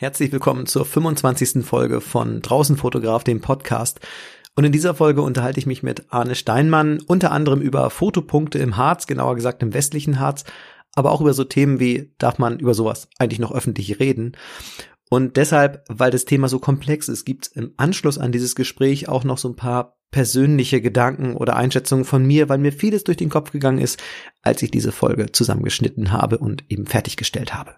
Herzlich willkommen zur 25. Folge von Draußen Fotograf, dem Podcast. Und in dieser Folge unterhalte ich mich mit Arne Steinmann unter anderem über Fotopunkte im Harz, genauer gesagt im westlichen Harz, aber auch über so Themen wie, darf man über sowas eigentlich noch öffentlich reden? Und deshalb, weil das Thema so komplex ist, gibt es im Anschluss an dieses Gespräch auch noch so ein paar persönliche Gedanken oder Einschätzungen von mir, weil mir vieles durch den Kopf gegangen ist, als ich diese Folge zusammengeschnitten habe und eben fertiggestellt habe.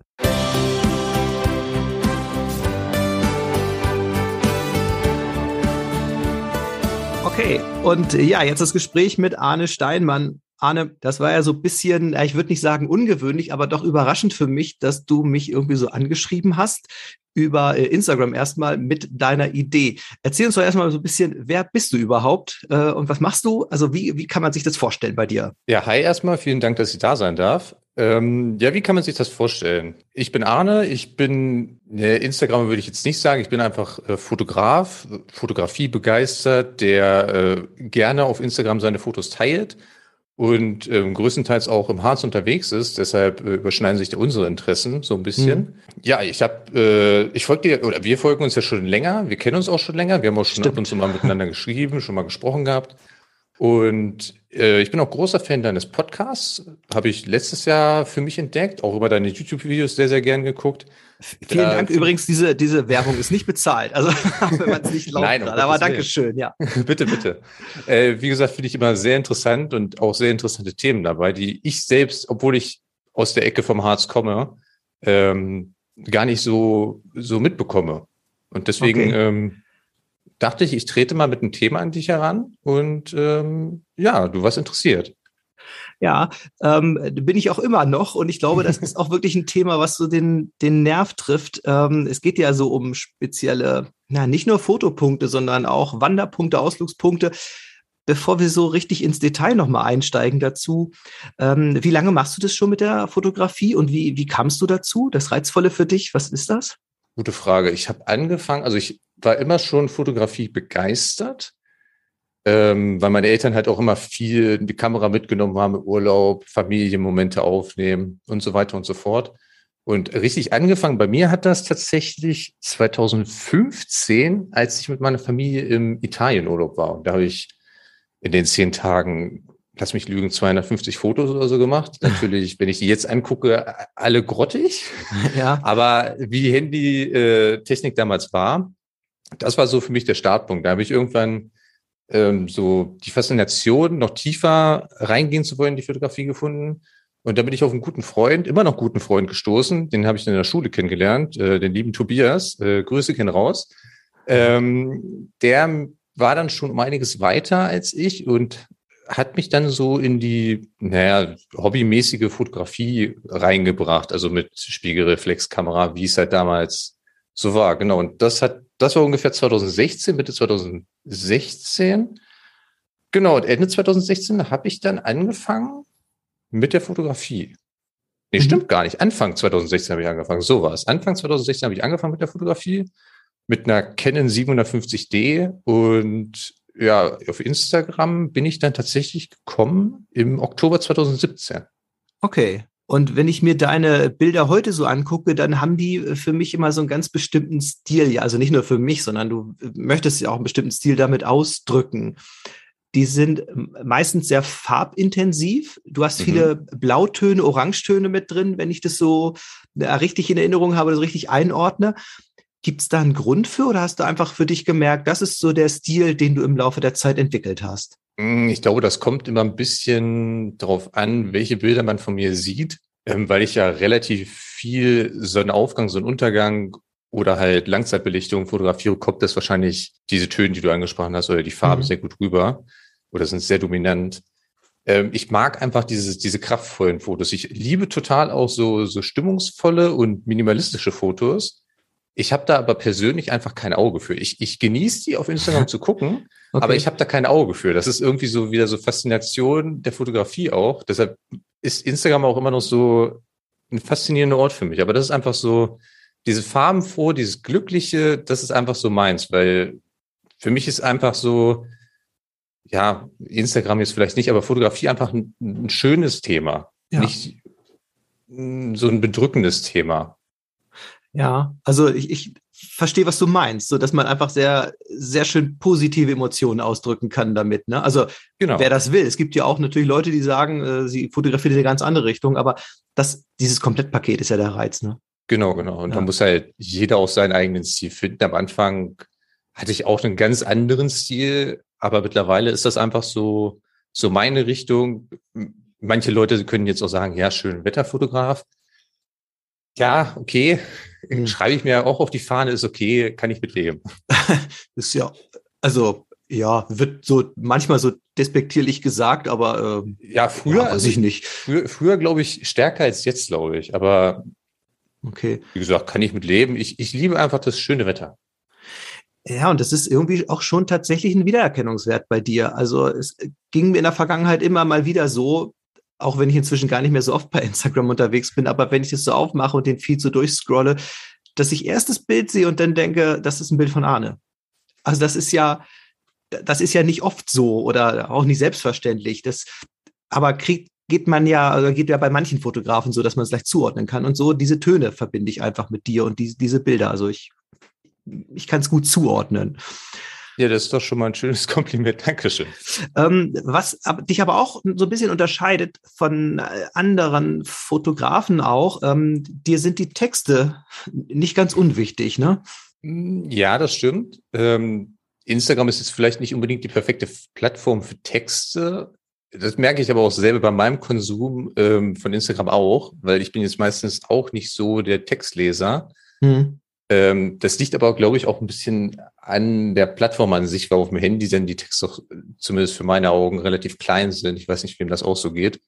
Okay, und ja, jetzt das Gespräch mit Arne Steinmann. Arne, das war ja so ein bisschen, ich würde nicht sagen ungewöhnlich, aber doch überraschend für mich, dass du mich irgendwie so angeschrieben hast über äh, Instagram erstmal mit deiner Idee. Erzähl uns doch erstmal so ein bisschen, wer bist du überhaupt äh, und was machst du? Also wie, wie kann man sich das vorstellen bei dir? Ja, hi erstmal, vielen Dank, dass ich da sein darf. Ähm, ja, wie kann man sich das vorstellen? Ich bin Arne, ich bin, ne, Instagram würde ich jetzt nicht sagen, ich bin einfach äh, Fotograf, Fotografie begeistert, der äh, gerne auf Instagram seine Fotos teilt und ähm, größtenteils auch im Harz unterwegs ist. Deshalb äh, überschneiden sich da unsere Interessen so ein bisschen. Mhm. Ja, ich habe, äh, ich folge dir, oder wir folgen uns ja schon länger, wir kennen uns auch schon länger, wir haben auch schon Stimmt. ab und zu mal miteinander geschrieben, schon mal gesprochen gehabt. Und ich bin auch großer Fan deines Podcasts. Habe ich letztes Jahr für mich entdeckt, auch über deine YouTube-Videos sehr, sehr gern geguckt. Vielen Dank. Übrigens, diese, diese Werbung ist nicht bezahlt. Also, wenn man es nicht glaubt. Nein, hat. aber Dankeschön, ja. bitte, bitte. Äh, wie gesagt, finde ich immer sehr interessant und auch sehr interessante Themen dabei, die ich selbst, obwohl ich aus der Ecke vom Harz komme, ähm, gar nicht so, so mitbekomme. Und deswegen okay. ähm, dachte ich, ich trete mal mit einem Thema an dich heran und ähm, ja, du warst interessiert. Ja, ähm, bin ich auch immer noch und ich glaube, das ist auch wirklich ein Thema, was so den, den Nerv trifft. Ähm, es geht ja so um spezielle, na, nicht nur Fotopunkte, sondern auch Wanderpunkte, Ausflugspunkte. Bevor wir so richtig ins Detail nochmal einsteigen dazu, ähm, wie lange machst du das schon mit der Fotografie und wie, wie kamst du dazu? Das Reizvolle für dich, was ist das? Gute Frage. Ich habe angefangen, also ich war immer schon Fotografie begeistert, ähm, weil meine Eltern halt auch immer viel die Kamera mitgenommen haben im Urlaub, Familienmomente aufnehmen und so weiter und so fort. Und richtig angefangen bei mir hat das tatsächlich 2015, als ich mit meiner Familie im Italienurlaub war. Und da habe ich in den zehn Tagen, lass mich lügen, 250 Fotos oder so gemacht. Natürlich, wenn ich die jetzt angucke, alle grottig. Ja. Aber wie Handy-Technik damals war, das war so für mich der Startpunkt. Da habe ich irgendwann ähm, so die Faszination, noch tiefer reingehen zu wollen in die Fotografie gefunden. Und da bin ich auf einen guten Freund, immer noch guten Freund gestoßen. Den habe ich in der Schule kennengelernt, äh, den lieben Tobias. Äh, Grüße gehen raus. Ähm, der war dann schon um einiges weiter als ich und hat mich dann so in die, naja, hobbymäßige Fotografie reingebracht, also mit Spiegelreflexkamera, wie es halt damals so war, genau. Und das hat, das war ungefähr 2016, Mitte 2016. Genau, und Ende 2016 habe ich dann angefangen mit der Fotografie. Nee, mhm. stimmt gar nicht. Anfang 2016 habe ich angefangen. So war es. Anfang 2016 habe ich angefangen mit der Fotografie mit einer Canon 750D und ja, auf Instagram bin ich dann tatsächlich gekommen im Oktober 2017. Okay. Und wenn ich mir deine Bilder heute so angucke, dann haben die für mich immer so einen ganz bestimmten Stil. Ja, also nicht nur für mich, sondern du möchtest ja auch einen bestimmten Stil damit ausdrücken. Die sind meistens sehr farbintensiv. Du hast mhm. viele Blautöne, Orangetöne mit drin, wenn ich das so richtig in Erinnerung habe, das richtig einordne. Gibt es da einen Grund für oder hast du einfach für dich gemerkt, das ist so der Stil, den du im Laufe der Zeit entwickelt hast? Hm, ich glaube, das kommt immer ein bisschen darauf an, welche Bilder man von mir sieht, ähm, weil ich ja relativ viel Sonnenaufgang, Sonnenuntergang oder halt Langzeitbelichtung fotografiere, kommt das wahrscheinlich diese Töne, die du angesprochen hast, oder die Farben mhm. sehr gut rüber oder sind sehr dominant. Ähm, ich mag einfach diese, diese kraftvollen Fotos. Ich liebe total auch so, so stimmungsvolle und minimalistische Fotos. Ich habe da aber persönlich einfach kein Auge für. Ich, ich genieße die auf Instagram zu gucken, okay. aber ich habe da kein Auge für. Das ist irgendwie so wieder so Faszination der Fotografie auch. Deshalb ist Instagram auch immer noch so ein faszinierender Ort für mich. Aber das ist einfach so, diese farbenfroh, dieses Glückliche, das ist einfach so meins, weil für mich ist einfach so, ja, Instagram jetzt vielleicht nicht, aber Fotografie einfach ein, ein schönes Thema. Ja. Nicht so ein bedrückendes Thema. Ja, also ich, ich verstehe, was du meinst, so dass man einfach sehr, sehr schön positive Emotionen ausdrücken kann damit. Ne? Also genau. wer das will. Es gibt ja auch natürlich Leute, die sagen, äh, sie fotografieren in eine ganz andere Richtung, aber das, dieses Komplettpaket ist ja der Reiz, ne? Genau, genau. Und ja. da muss halt jeder auch seinen eigenen Stil finden. Am Anfang hatte ich auch einen ganz anderen Stil, aber mittlerweile ist das einfach so, so meine Richtung. Manche Leute können jetzt auch sagen, ja, schön Wetterfotograf. Ja, okay, hm. schreibe ich mir auch auf die Fahne, ist okay, kann ich mitleben. ist ja, also ja, wird so manchmal so despektierlich gesagt, aber ähm, ja, früher ja, weiß ich nicht. Früher, früher glaube ich stärker als jetzt, glaube ich. Aber okay, wie gesagt, kann ich mitleben. Ich, ich liebe einfach das schöne Wetter. Ja, und das ist irgendwie auch schon tatsächlich ein Wiedererkennungswert bei dir. Also es ging mir in der Vergangenheit immer mal wieder so, auch wenn ich inzwischen gar nicht mehr so oft bei Instagram unterwegs bin, aber wenn ich es so aufmache und den Feed so durchscrolle, dass ich erst das Bild sehe und dann denke, das ist ein Bild von Arne. Also das ist ja, das ist ja nicht oft so oder auch nicht selbstverständlich. Das, aber kriegt, geht man ja, also geht ja bei manchen Fotografen so, dass man es leicht zuordnen kann. Und so diese Töne verbinde ich einfach mit dir und die, diese Bilder. Also ich, ich kann es gut zuordnen. Ja, das ist doch schon mal ein schönes Kompliment. Dankeschön. Ähm, was dich aber auch so ein bisschen unterscheidet von äh, anderen Fotografen auch, ähm, dir sind die Texte nicht ganz unwichtig, ne? Hm, ja, das stimmt. Ähm, Instagram ist jetzt vielleicht nicht unbedingt die perfekte Plattform für Texte. Das merke ich aber auch selber bei meinem Konsum ähm, von Instagram auch, weil ich bin jetzt meistens auch nicht so der Textleser. Hm. Ähm, das liegt aber, glaube ich, auch ein bisschen an der Plattform an sich, weil auf dem Handy sind die Texte auch, zumindest für meine Augen relativ klein sind. Ich weiß nicht, wem das auch so geht.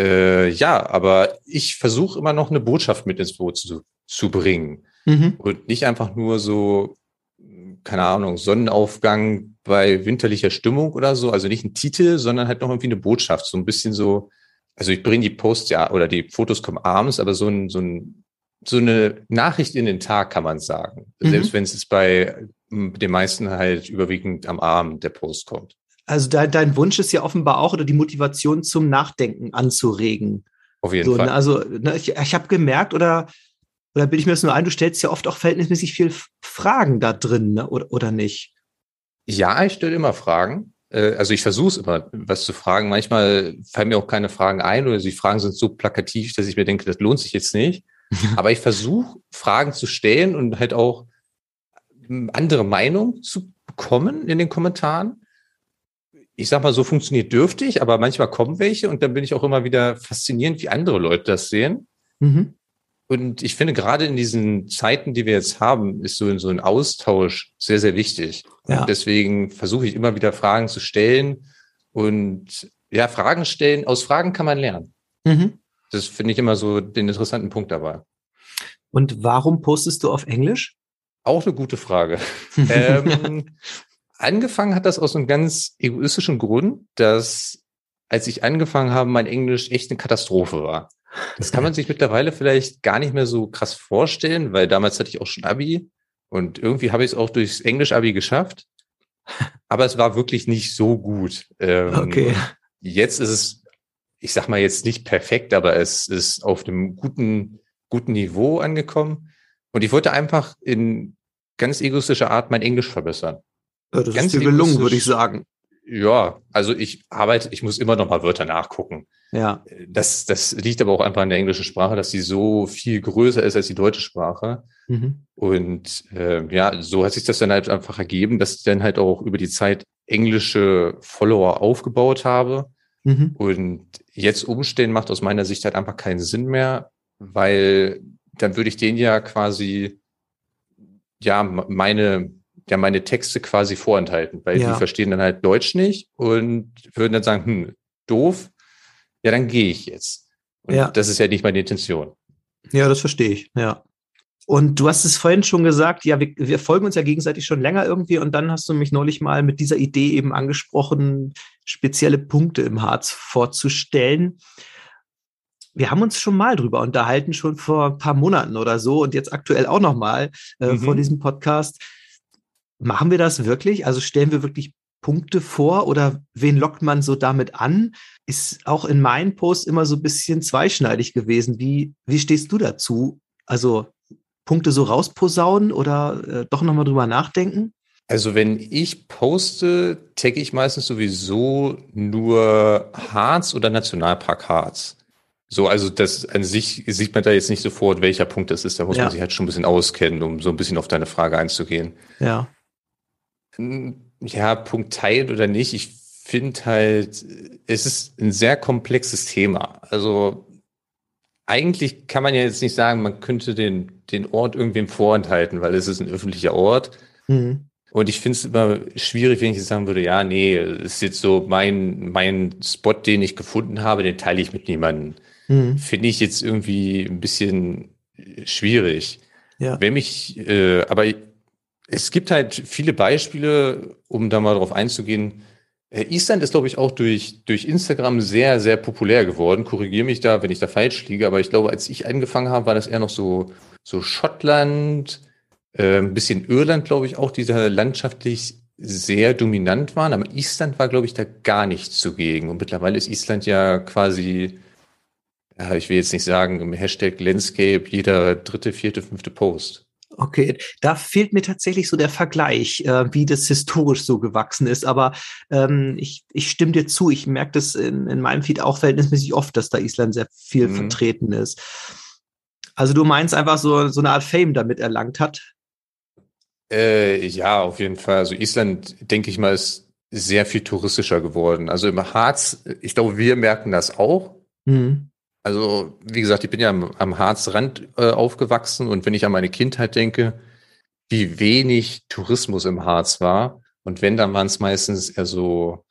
Äh, ja, aber ich versuche immer noch eine Botschaft mit ins Boot zu, zu bringen. Mhm. Und nicht einfach nur so, keine Ahnung, Sonnenaufgang bei winterlicher Stimmung oder so. Also nicht ein Titel, sondern halt noch irgendwie eine Botschaft. So ein bisschen so, also ich bringe die Posts ja, oder die Fotos kommen abends, aber so ein, so ein so eine Nachricht in den Tag, kann man sagen. Mhm. Selbst wenn es bei den meisten halt überwiegend am Abend der Post kommt. Also dein, dein Wunsch ist ja offenbar auch, oder die Motivation zum Nachdenken anzuregen. Auf jeden so, Fall. Ne, also ne, ich, ich habe gemerkt, oder, oder bilde ich mir das nur ein, du stellst ja oft auch verhältnismäßig viel Fragen da drin, ne, oder, oder nicht? Ja, ich stelle immer Fragen. Äh, also ich versuche es immer, was zu fragen. Manchmal fallen mir auch keine Fragen ein oder die Fragen sind so plakativ, dass ich mir denke, das lohnt sich jetzt nicht. Aber ich versuche, Fragen zu stellen und halt auch hm, andere Meinungen zu bekommen in den Kommentaren. Ich sag mal, so funktioniert dürftig, aber manchmal kommen welche und dann bin ich auch immer wieder faszinierend, wie andere Leute das sehen. Mhm. Und ich finde, gerade in diesen Zeiten, die wir jetzt haben, ist so, so ein Austausch sehr, sehr wichtig. Ja. Und deswegen versuche ich immer wieder Fragen zu stellen und ja, Fragen stellen. Aus Fragen kann man lernen. Mhm. Das finde ich immer so den interessanten Punkt dabei. Und warum postest du auf Englisch? Auch eine gute Frage. ähm, angefangen hat das aus einem ganz egoistischen Grund, dass als ich angefangen habe, mein Englisch echt eine Katastrophe war. Das kann man sich mittlerweile vielleicht gar nicht mehr so krass vorstellen, weil damals hatte ich auch schon Abi und irgendwie habe ich es auch durchs Englisch-Abi geschafft. Aber es war wirklich nicht so gut. Ähm, okay. Jetzt ist es ich sag mal jetzt nicht perfekt, aber es ist auf einem guten, guten Niveau angekommen. Und ich wollte einfach in ganz egoistischer Art mein Englisch verbessern. Ja, das ganz ist dir gelungen, würde ich sagen. Ja, also ich arbeite, ich muss immer noch mal Wörter nachgucken. Ja. Das, das liegt aber auch einfach an der englischen Sprache, dass sie so viel größer ist als die deutsche Sprache. Mhm. Und äh, ja, so hat sich das dann halt einfach ergeben, dass ich dann halt auch über die Zeit englische Follower aufgebaut habe. Mhm. Und jetzt umstehen macht aus meiner Sicht halt einfach keinen Sinn mehr, weil dann würde ich denen ja quasi ja meine ja meine Texte quasi vorenthalten, weil ja. die verstehen dann halt Deutsch nicht und würden dann sagen, hm, doof, ja, dann gehe ich jetzt. Und ja. das ist ja nicht meine Intention. Ja, das verstehe ich, ja. Und du hast es vorhin schon gesagt, ja, wir, wir, folgen uns ja gegenseitig schon länger irgendwie und dann hast du mich neulich mal mit dieser Idee eben angesprochen, spezielle Punkte im Harz vorzustellen. Wir haben uns schon mal drüber unterhalten, schon vor ein paar Monaten oder so und jetzt aktuell auch nochmal äh, mhm. vor diesem Podcast. Machen wir das wirklich? Also stellen wir wirklich Punkte vor oder wen lockt man so damit an? Ist auch in meinen Posts immer so ein bisschen zweischneidig gewesen. Wie, wie stehst du dazu? Also Punkte so rausposaunen oder äh, doch nochmal drüber nachdenken? Also wenn ich poste, tagge ich meistens sowieso nur Harz oder Nationalpark Harz. So, also das an sich sieht man da jetzt nicht sofort, welcher Punkt das ist. Da muss ja. man sich halt schon ein bisschen auskennen, um so ein bisschen auf deine Frage einzugehen. Ja. Ja, Punkt teilt oder nicht. Ich finde halt, es ist ein sehr komplexes Thema. Also eigentlich kann man ja jetzt nicht sagen, man könnte den, den Ort irgendwem vorenthalten, weil es ist ein öffentlicher Ort. Mhm. Und ich finde es immer schwierig, wenn ich jetzt sagen würde, ja, nee, es ist jetzt so mein, mein Spot, den ich gefunden habe, den teile ich mit niemandem. Mhm. Finde ich jetzt irgendwie ein bisschen schwierig. Ja. Wenn mich, äh, aber es gibt halt viele Beispiele, um da mal drauf einzugehen. Äh, Island ist, glaube ich, auch durch, durch Instagram sehr, sehr populär geworden. Korrigiere mich da, wenn ich da falsch liege, aber ich glaube, als ich angefangen habe, war das eher noch so, so Schottland, äh, ein bisschen Irland, glaube ich, auch, die da landschaftlich sehr dominant waren. Aber Island war, glaube ich, da gar nicht zugegen. Und mittlerweile ist Island ja quasi ja, ich will jetzt nicht sagen, im Hashtag Landscape jeder dritte, vierte, fünfte Post. Okay, da fehlt mir tatsächlich so der Vergleich, äh, wie das historisch so gewachsen ist. Aber ähm, ich, ich stimme dir zu, ich merke das in, in meinem Feed auch verhältnismäßig oft, dass da Island sehr viel mhm. vertreten ist. Also du meinst einfach so, so eine Art Fame damit erlangt hat? Äh, ja, auf jeden Fall. Also Island, denke ich mal, ist sehr viel touristischer geworden. Also im Harz, ich glaube, wir merken das auch. Mhm. Also, wie gesagt, ich bin ja am, am Harzrand äh, aufgewachsen und wenn ich an meine Kindheit denke, wie wenig Tourismus im Harz war. Und wenn, dann waren es meistens eher so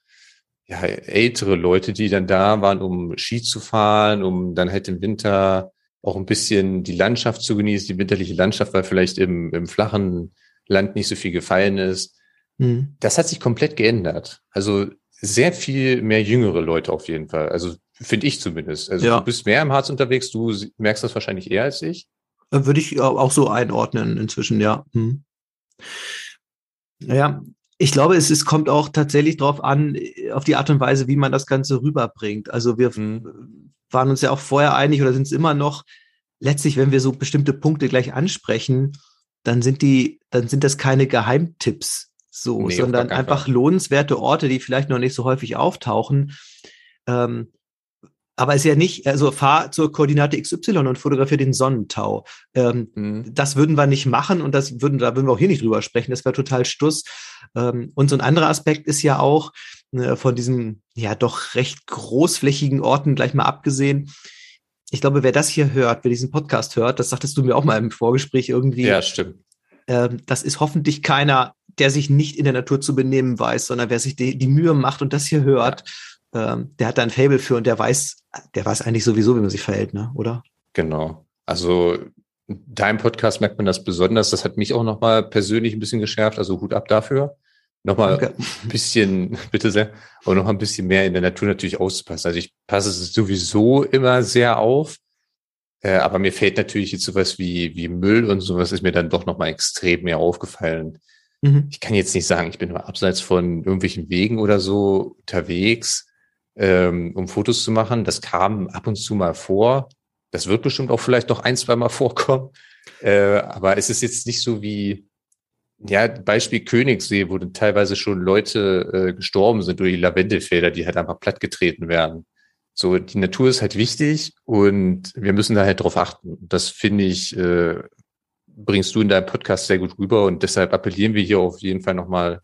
ja, ältere Leute, die dann da waren, um Ski zu fahren, um dann halt im Winter auch ein bisschen die Landschaft zu genießen, die winterliche Landschaft, weil vielleicht im, im flachen Land nicht so viel gefallen ist. Mhm. Das hat sich komplett geändert. Also sehr viel mehr jüngere Leute auf jeden Fall. Also Finde ich zumindest. Also ja. du bist mehr im Harz unterwegs, du merkst das wahrscheinlich eher als ich. Äh, würde ich auch so einordnen inzwischen, ja. Hm. Ja, ich glaube, es, es kommt auch tatsächlich darauf an, auf die Art und Weise, wie man das Ganze rüberbringt. Also wir mhm. waren uns ja auch vorher einig oder sind es immer noch, letztlich, wenn wir so bestimmte Punkte gleich ansprechen, dann sind die, dann sind das keine Geheimtipps so, nee, sondern einfach lohnenswerte Orte, die vielleicht noch nicht so häufig auftauchen. Ähm, aber es ist ja nicht, also fahr zur Koordinate XY und fotografiere den Sonnentau. Ähm, mhm. Das würden wir nicht machen und das würden, da würden wir auch hier nicht drüber sprechen. Das wäre total Stuss. Ähm, und so ein anderer Aspekt ist ja auch äh, von diesen ja doch recht großflächigen Orten gleich mal abgesehen. Ich glaube, wer das hier hört, wer diesen Podcast hört, das sagtest du mir auch mal im Vorgespräch irgendwie. Ja, stimmt. Ähm, das ist hoffentlich keiner, der sich nicht in der Natur zu benehmen weiß, sondern wer sich die, die Mühe macht und das hier hört. Ähm, der hat da ein Fable für und der weiß, der weiß eigentlich sowieso, wie man sich verhält, ne? oder? Genau. Also deinem Podcast merkt man das besonders. Das hat mich auch nochmal persönlich ein bisschen geschärft. Also Hut ab dafür. Nochmal okay. ein bisschen, bitte sehr, und noch ein bisschen mehr in der Natur natürlich auszupassen. Also ich passe es sowieso immer sehr auf. Äh, aber mir fällt natürlich jetzt sowas wie, wie Müll und sowas ist mir dann doch nochmal extrem mehr aufgefallen. Mhm. Ich kann jetzt nicht sagen, ich bin nur abseits von irgendwelchen Wegen oder so unterwegs ähm, um Fotos zu machen. Das kam ab und zu mal vor. Das wird bestimmt auch vielleicht noch ein, zwei Mal vorkommen. Äh, aber es ist jetzt nicht so wie, ja, Beispiel Königssee, wo dann teilweise schon Leute äh, gestorben sind durch die Lavendelfelder, die halt einfach plattgetreten werden. So, die Natur ist halt wichtig und wir müssen da halt drauf achten. Das finde ich, äh, bringst du in deinem Podcast sehr gut rüber und deshalb appellieren wir hier auf jeden Fall nochmal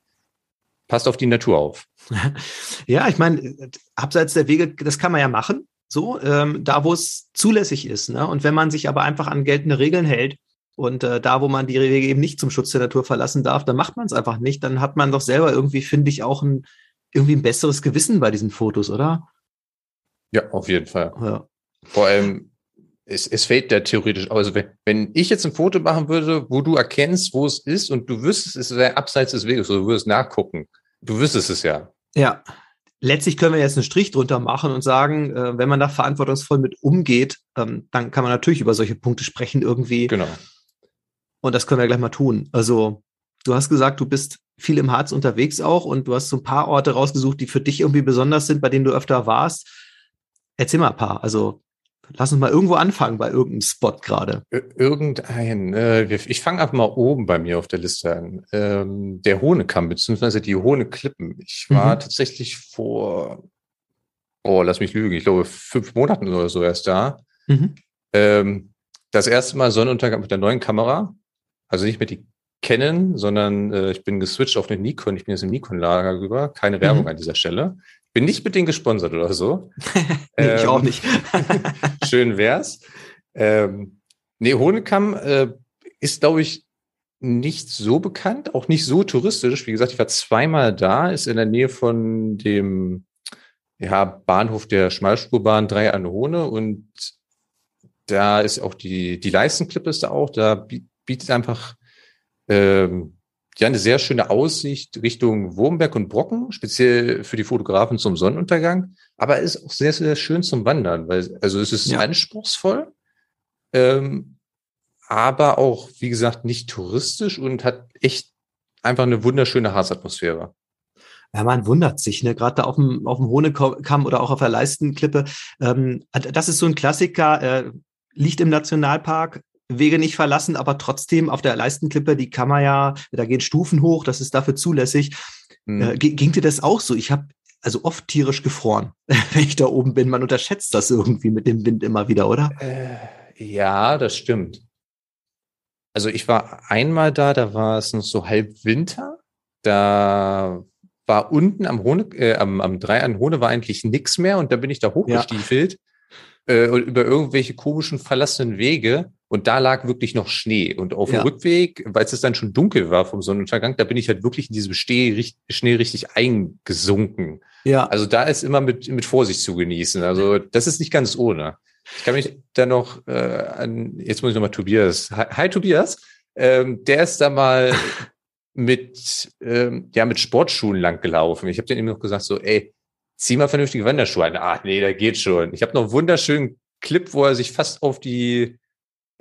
passt auf die Natur auf. Ja, ich meine, abseits der Wege, das kann man ja machen, so, ähm, da wo es zulässig ist. Ne? Und wenn man sich aber einfach an geltende Regeln hält und äh, da, wo man die Wege eben nicht zum Schutz der Natur verlassen darf, dann macht man es einfach nicht. Dann hat man doch selber irgendwie, finde ich, auch ein, irgendwie ein besseres Gewissen bei diesen Fotos, oder? Ja, auf jeden Fall. Ja. Vor allem, es, es fällt ja theoretisch, also wenn, wenn ich jetzt ein Foto machen würde, wo du erkennst, wo es ist und du wüsstest, es wäre abseits des Weges, oder du würdest nachgucken, Du wüsstest es ja. Ja. Letztlich können wir jetzt einen Strich drunter machen und sagen, äh, wenn man da verantwortungsvoll mit umgeht, ähm, dann kann man natürlich über solche Punkte sprechen irgendwie. Genau. Und das können wir gleich mal tun. Also, du hast gesagt, du bist viel im Harz unterwegs auch und du hast so ein paar Orte rausgesucht, die für dich irgendwie besonders sind, bei denen du öfter warst. Erzähl mal ein paar. Also, Lass uns mal irgendwo anfangen bei irgendeinem Spot gerade. Irgendein. Äh, ich fange einfach mal oben bei mir auf der Liste an. Ähm, der Hohnekamm, beziehungsweise die Hohneklippen. Ich war mhm. tatsächlich vor, oh, lass mich lügen, ich glaube fünf Monaten oder so erst da. Mhm. Ähm, das erste Mal Sonnenuntergang mit der neuen Kamera. Also nicht mit die Canon, sondern äh, ich bin geswitcht auf eine Nikon. Ich bin jetzt im Nikon-Lager rüber. Keine Werbung mhm. an dieser Stelle. Bin nicht mit denen gesponsert oder so. nee, ähm, ich auch nicht. schön wär's. Ähm, nee, Hohnekamm äh, ist, glaube ich, nicht so bekannt, auch nicht so touristisch. Wie gesagt, ich war zweimal da, ist in der Nähe von dem ja, Bahnhof der Schmalspurbahn 3 an Hohne und da ist auch die, die Leistenklippe ist da auch, da bietet einfach ähm, ja eine sehr schöne Aussicht Richtung Wurmberg und Brocken, speziell für die Fotografen zum Sonnenuntergang, aber ist auch sehr, sehr schön zum Wandern, weil also es ist ja. anspruchsvoll, ähm, aber auch, wie gesagt, nicht touristisch und hat echt einfach eine wunderschöne Harzatmosphäre. Ja, man wundert sich, ne? Gerade da auf dem, auf dem Hohnekamm oder auch auf der Leistenklippe. Ähm, das ist so ein Klassiker, äh, liegt im Nationalpark, Wege nicht verlassen, aber trotzdem auf der Leistenklippe, die kann man ja, da gehen Stufen hoch, das ist dafür zulässig. Mhm. Äh, ging dir das auch so? Ich habe also oft tierisch gefroren, wenn ich da oben bin. Man unterschätzt das irgendwie mit dem Wind immer wieder, oder? Äh, ja, das stimmt. Also ich war einmal da, da war es noch so halb Winter. Da war unten am Hohne, äh, am, am Drei an Hohne war eigentlich nichts mehr und da bin ich da hochgestiefelt ja. äh, über irgendwelche komischen verlassenen Wege und da lag wirklich noch Schnee. Und auf ja. dem Rückweg, weil es dann schon dunkel war vom Sonnenuntergang, da bin ich halt wirklich in diesem Schnee, Schnee richtig eingesunken. Ja. Also da ist immer mit, mit Vorsicht zu genießen. Also das ist nicht ganz ohne. Ich kann mich da noch äh, an, jetzt muss ich nochmal Tobias. Hi, hi Tobias. Ähm, der ist da mal mit, ähm, ja, mit Sportschuhen lang gelaufen. Ich habe den eben noch gesagt, so, ey, zieh mal vernünftige Wanderschuhe an. Ah, nee, da geht schon. Ich habe noch einen wunderschönen Clip, wo er sich fast auf die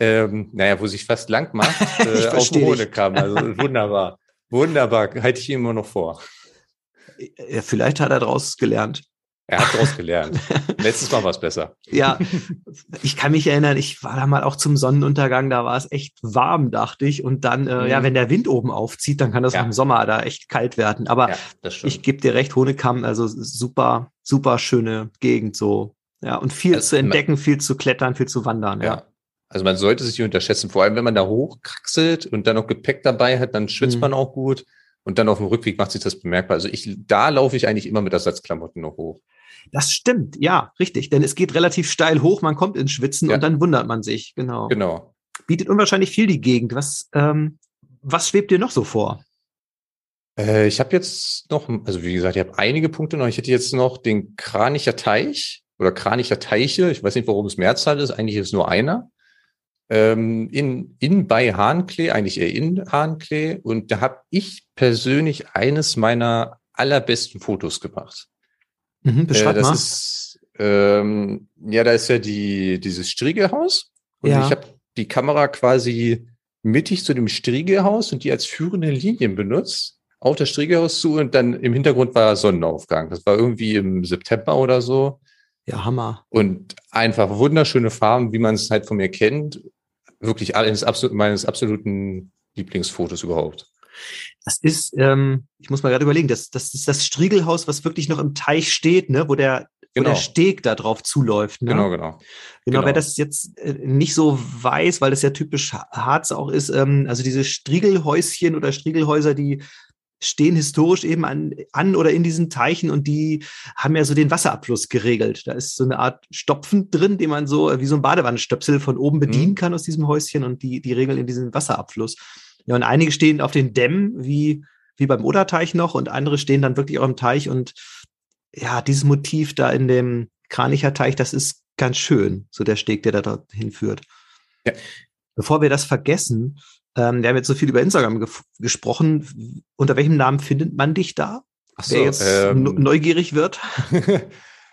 ähm, naja, wo sich fast lang macht, äh, auf dem Hohnekamm. Also wunderbar. Wunderbar, halte ich ihm immer noch vor. Ja, vielleicht hat er daraus gelernt. Er hat daraus gelernt. Letztes Mal war es besser. Ja, ich kann mich erinnern, ich war da mal auch zum Sonnenuntergang, da war es echt warm, dachte ich. Und dann, äh, mhm. ja, wenn der Wind oben aufzieht, dann kann das ja. im Sommer da echt kalt werden. Aber ja, ich gebe dir recht, Hohnekamm, also super, super schöne Gegend so. Ja, und viel also, zu entdecken, viel zu klettern, viel zu wandern. ja. ja. Also man sollte sich nicht unterschätzen, vor allem wenn man da hochkraxelt und dann noch Gepäck dabei hat, dann schwitzt mhm. man auch gut und dann auf dem Rückweg macht sich das bemerkbar. Also ich, da laufe ich eigentlich immer mit Ersatzklamotten noch hoch. Das stimmt, ja, richtig, denn es geht relativ steil hoch, man kommt ins Schwitzen ja. und dann wundert man sich, genau. Genau. Bietet unwahrscheinlich viel die Gegend. Was, ähm, was schwebt dir noch so vor? Äh, ich habe jetzt noch, also wie gesagt, ich habe einige Punkte noch. Ich hätte jetzt noch den Kranicher Teich oder Kranicher Teiche. Ich weiß nicht, warum es Mehrzahl ist. Eigentlich ist es nur einer in, in bei Hahnklee, eigentlich eher in Hahnklee. Und da habe ich persönlich eines meiner allerbesten Fotos gemacht. Mhm, beschreib äh, das mal. Ist, ähm, ja, da ist ja die, dieses Striegelhaus. Und ja. ich habe die Kamera quasi mittig zu dem Striegelhaus und die als führende Linien benutzt auf das Striegelhaus zu und dann im Hintergrund war Sonnenaufgang. Das war irgendwie im September oder so. Ja, Hammer. Und einfach wunderschöne Farben, wie man es halt von mir kennt wirklich eines absolut, meines absoluten Lieblingsfotos überhaupt. Das ist, ähm, ich muss mal gerade überlegen, das, das ist das Striegelhaus, was wirklich noch im Teich steht, ne, wo der, genau. wo der Steg da drauf zuläuft. Ne? Genau, genau, genau. Genau, wer das jetzt äh, nicht so weiß, weil das ja typisch Harz auch ist, ähm, also diese Striegelhäuschen oder Striegelhäuser, die stehen historisch eben an, an oder in diesen Teichen und die haben ja so den Wasserabfluss geregelt. Da ist so eine Art Stopfen drin, den man so wie so ein Badewannenstöpsel von oben bedienen mhm. kann aus diesem Häuschen und die, die regeln in diesen Wasserabfluss. Ja, und einige stehen auf den Dämmen, wie, wie beim Oderteich noch, und andere stehen dann wirklich auch im Teich und ja, dieses Motiv da in dem Kranicher Teich, das ist ganz schön, so der Steg, der da dorthin führt. Ja. Bevor wir das vergessen, ähm, wir haben jetzt so viel über Instagram ge gesprochen. Unter welchem Namen findet man dich da? Ach so, Wer jetzt ähm, neugierig wird?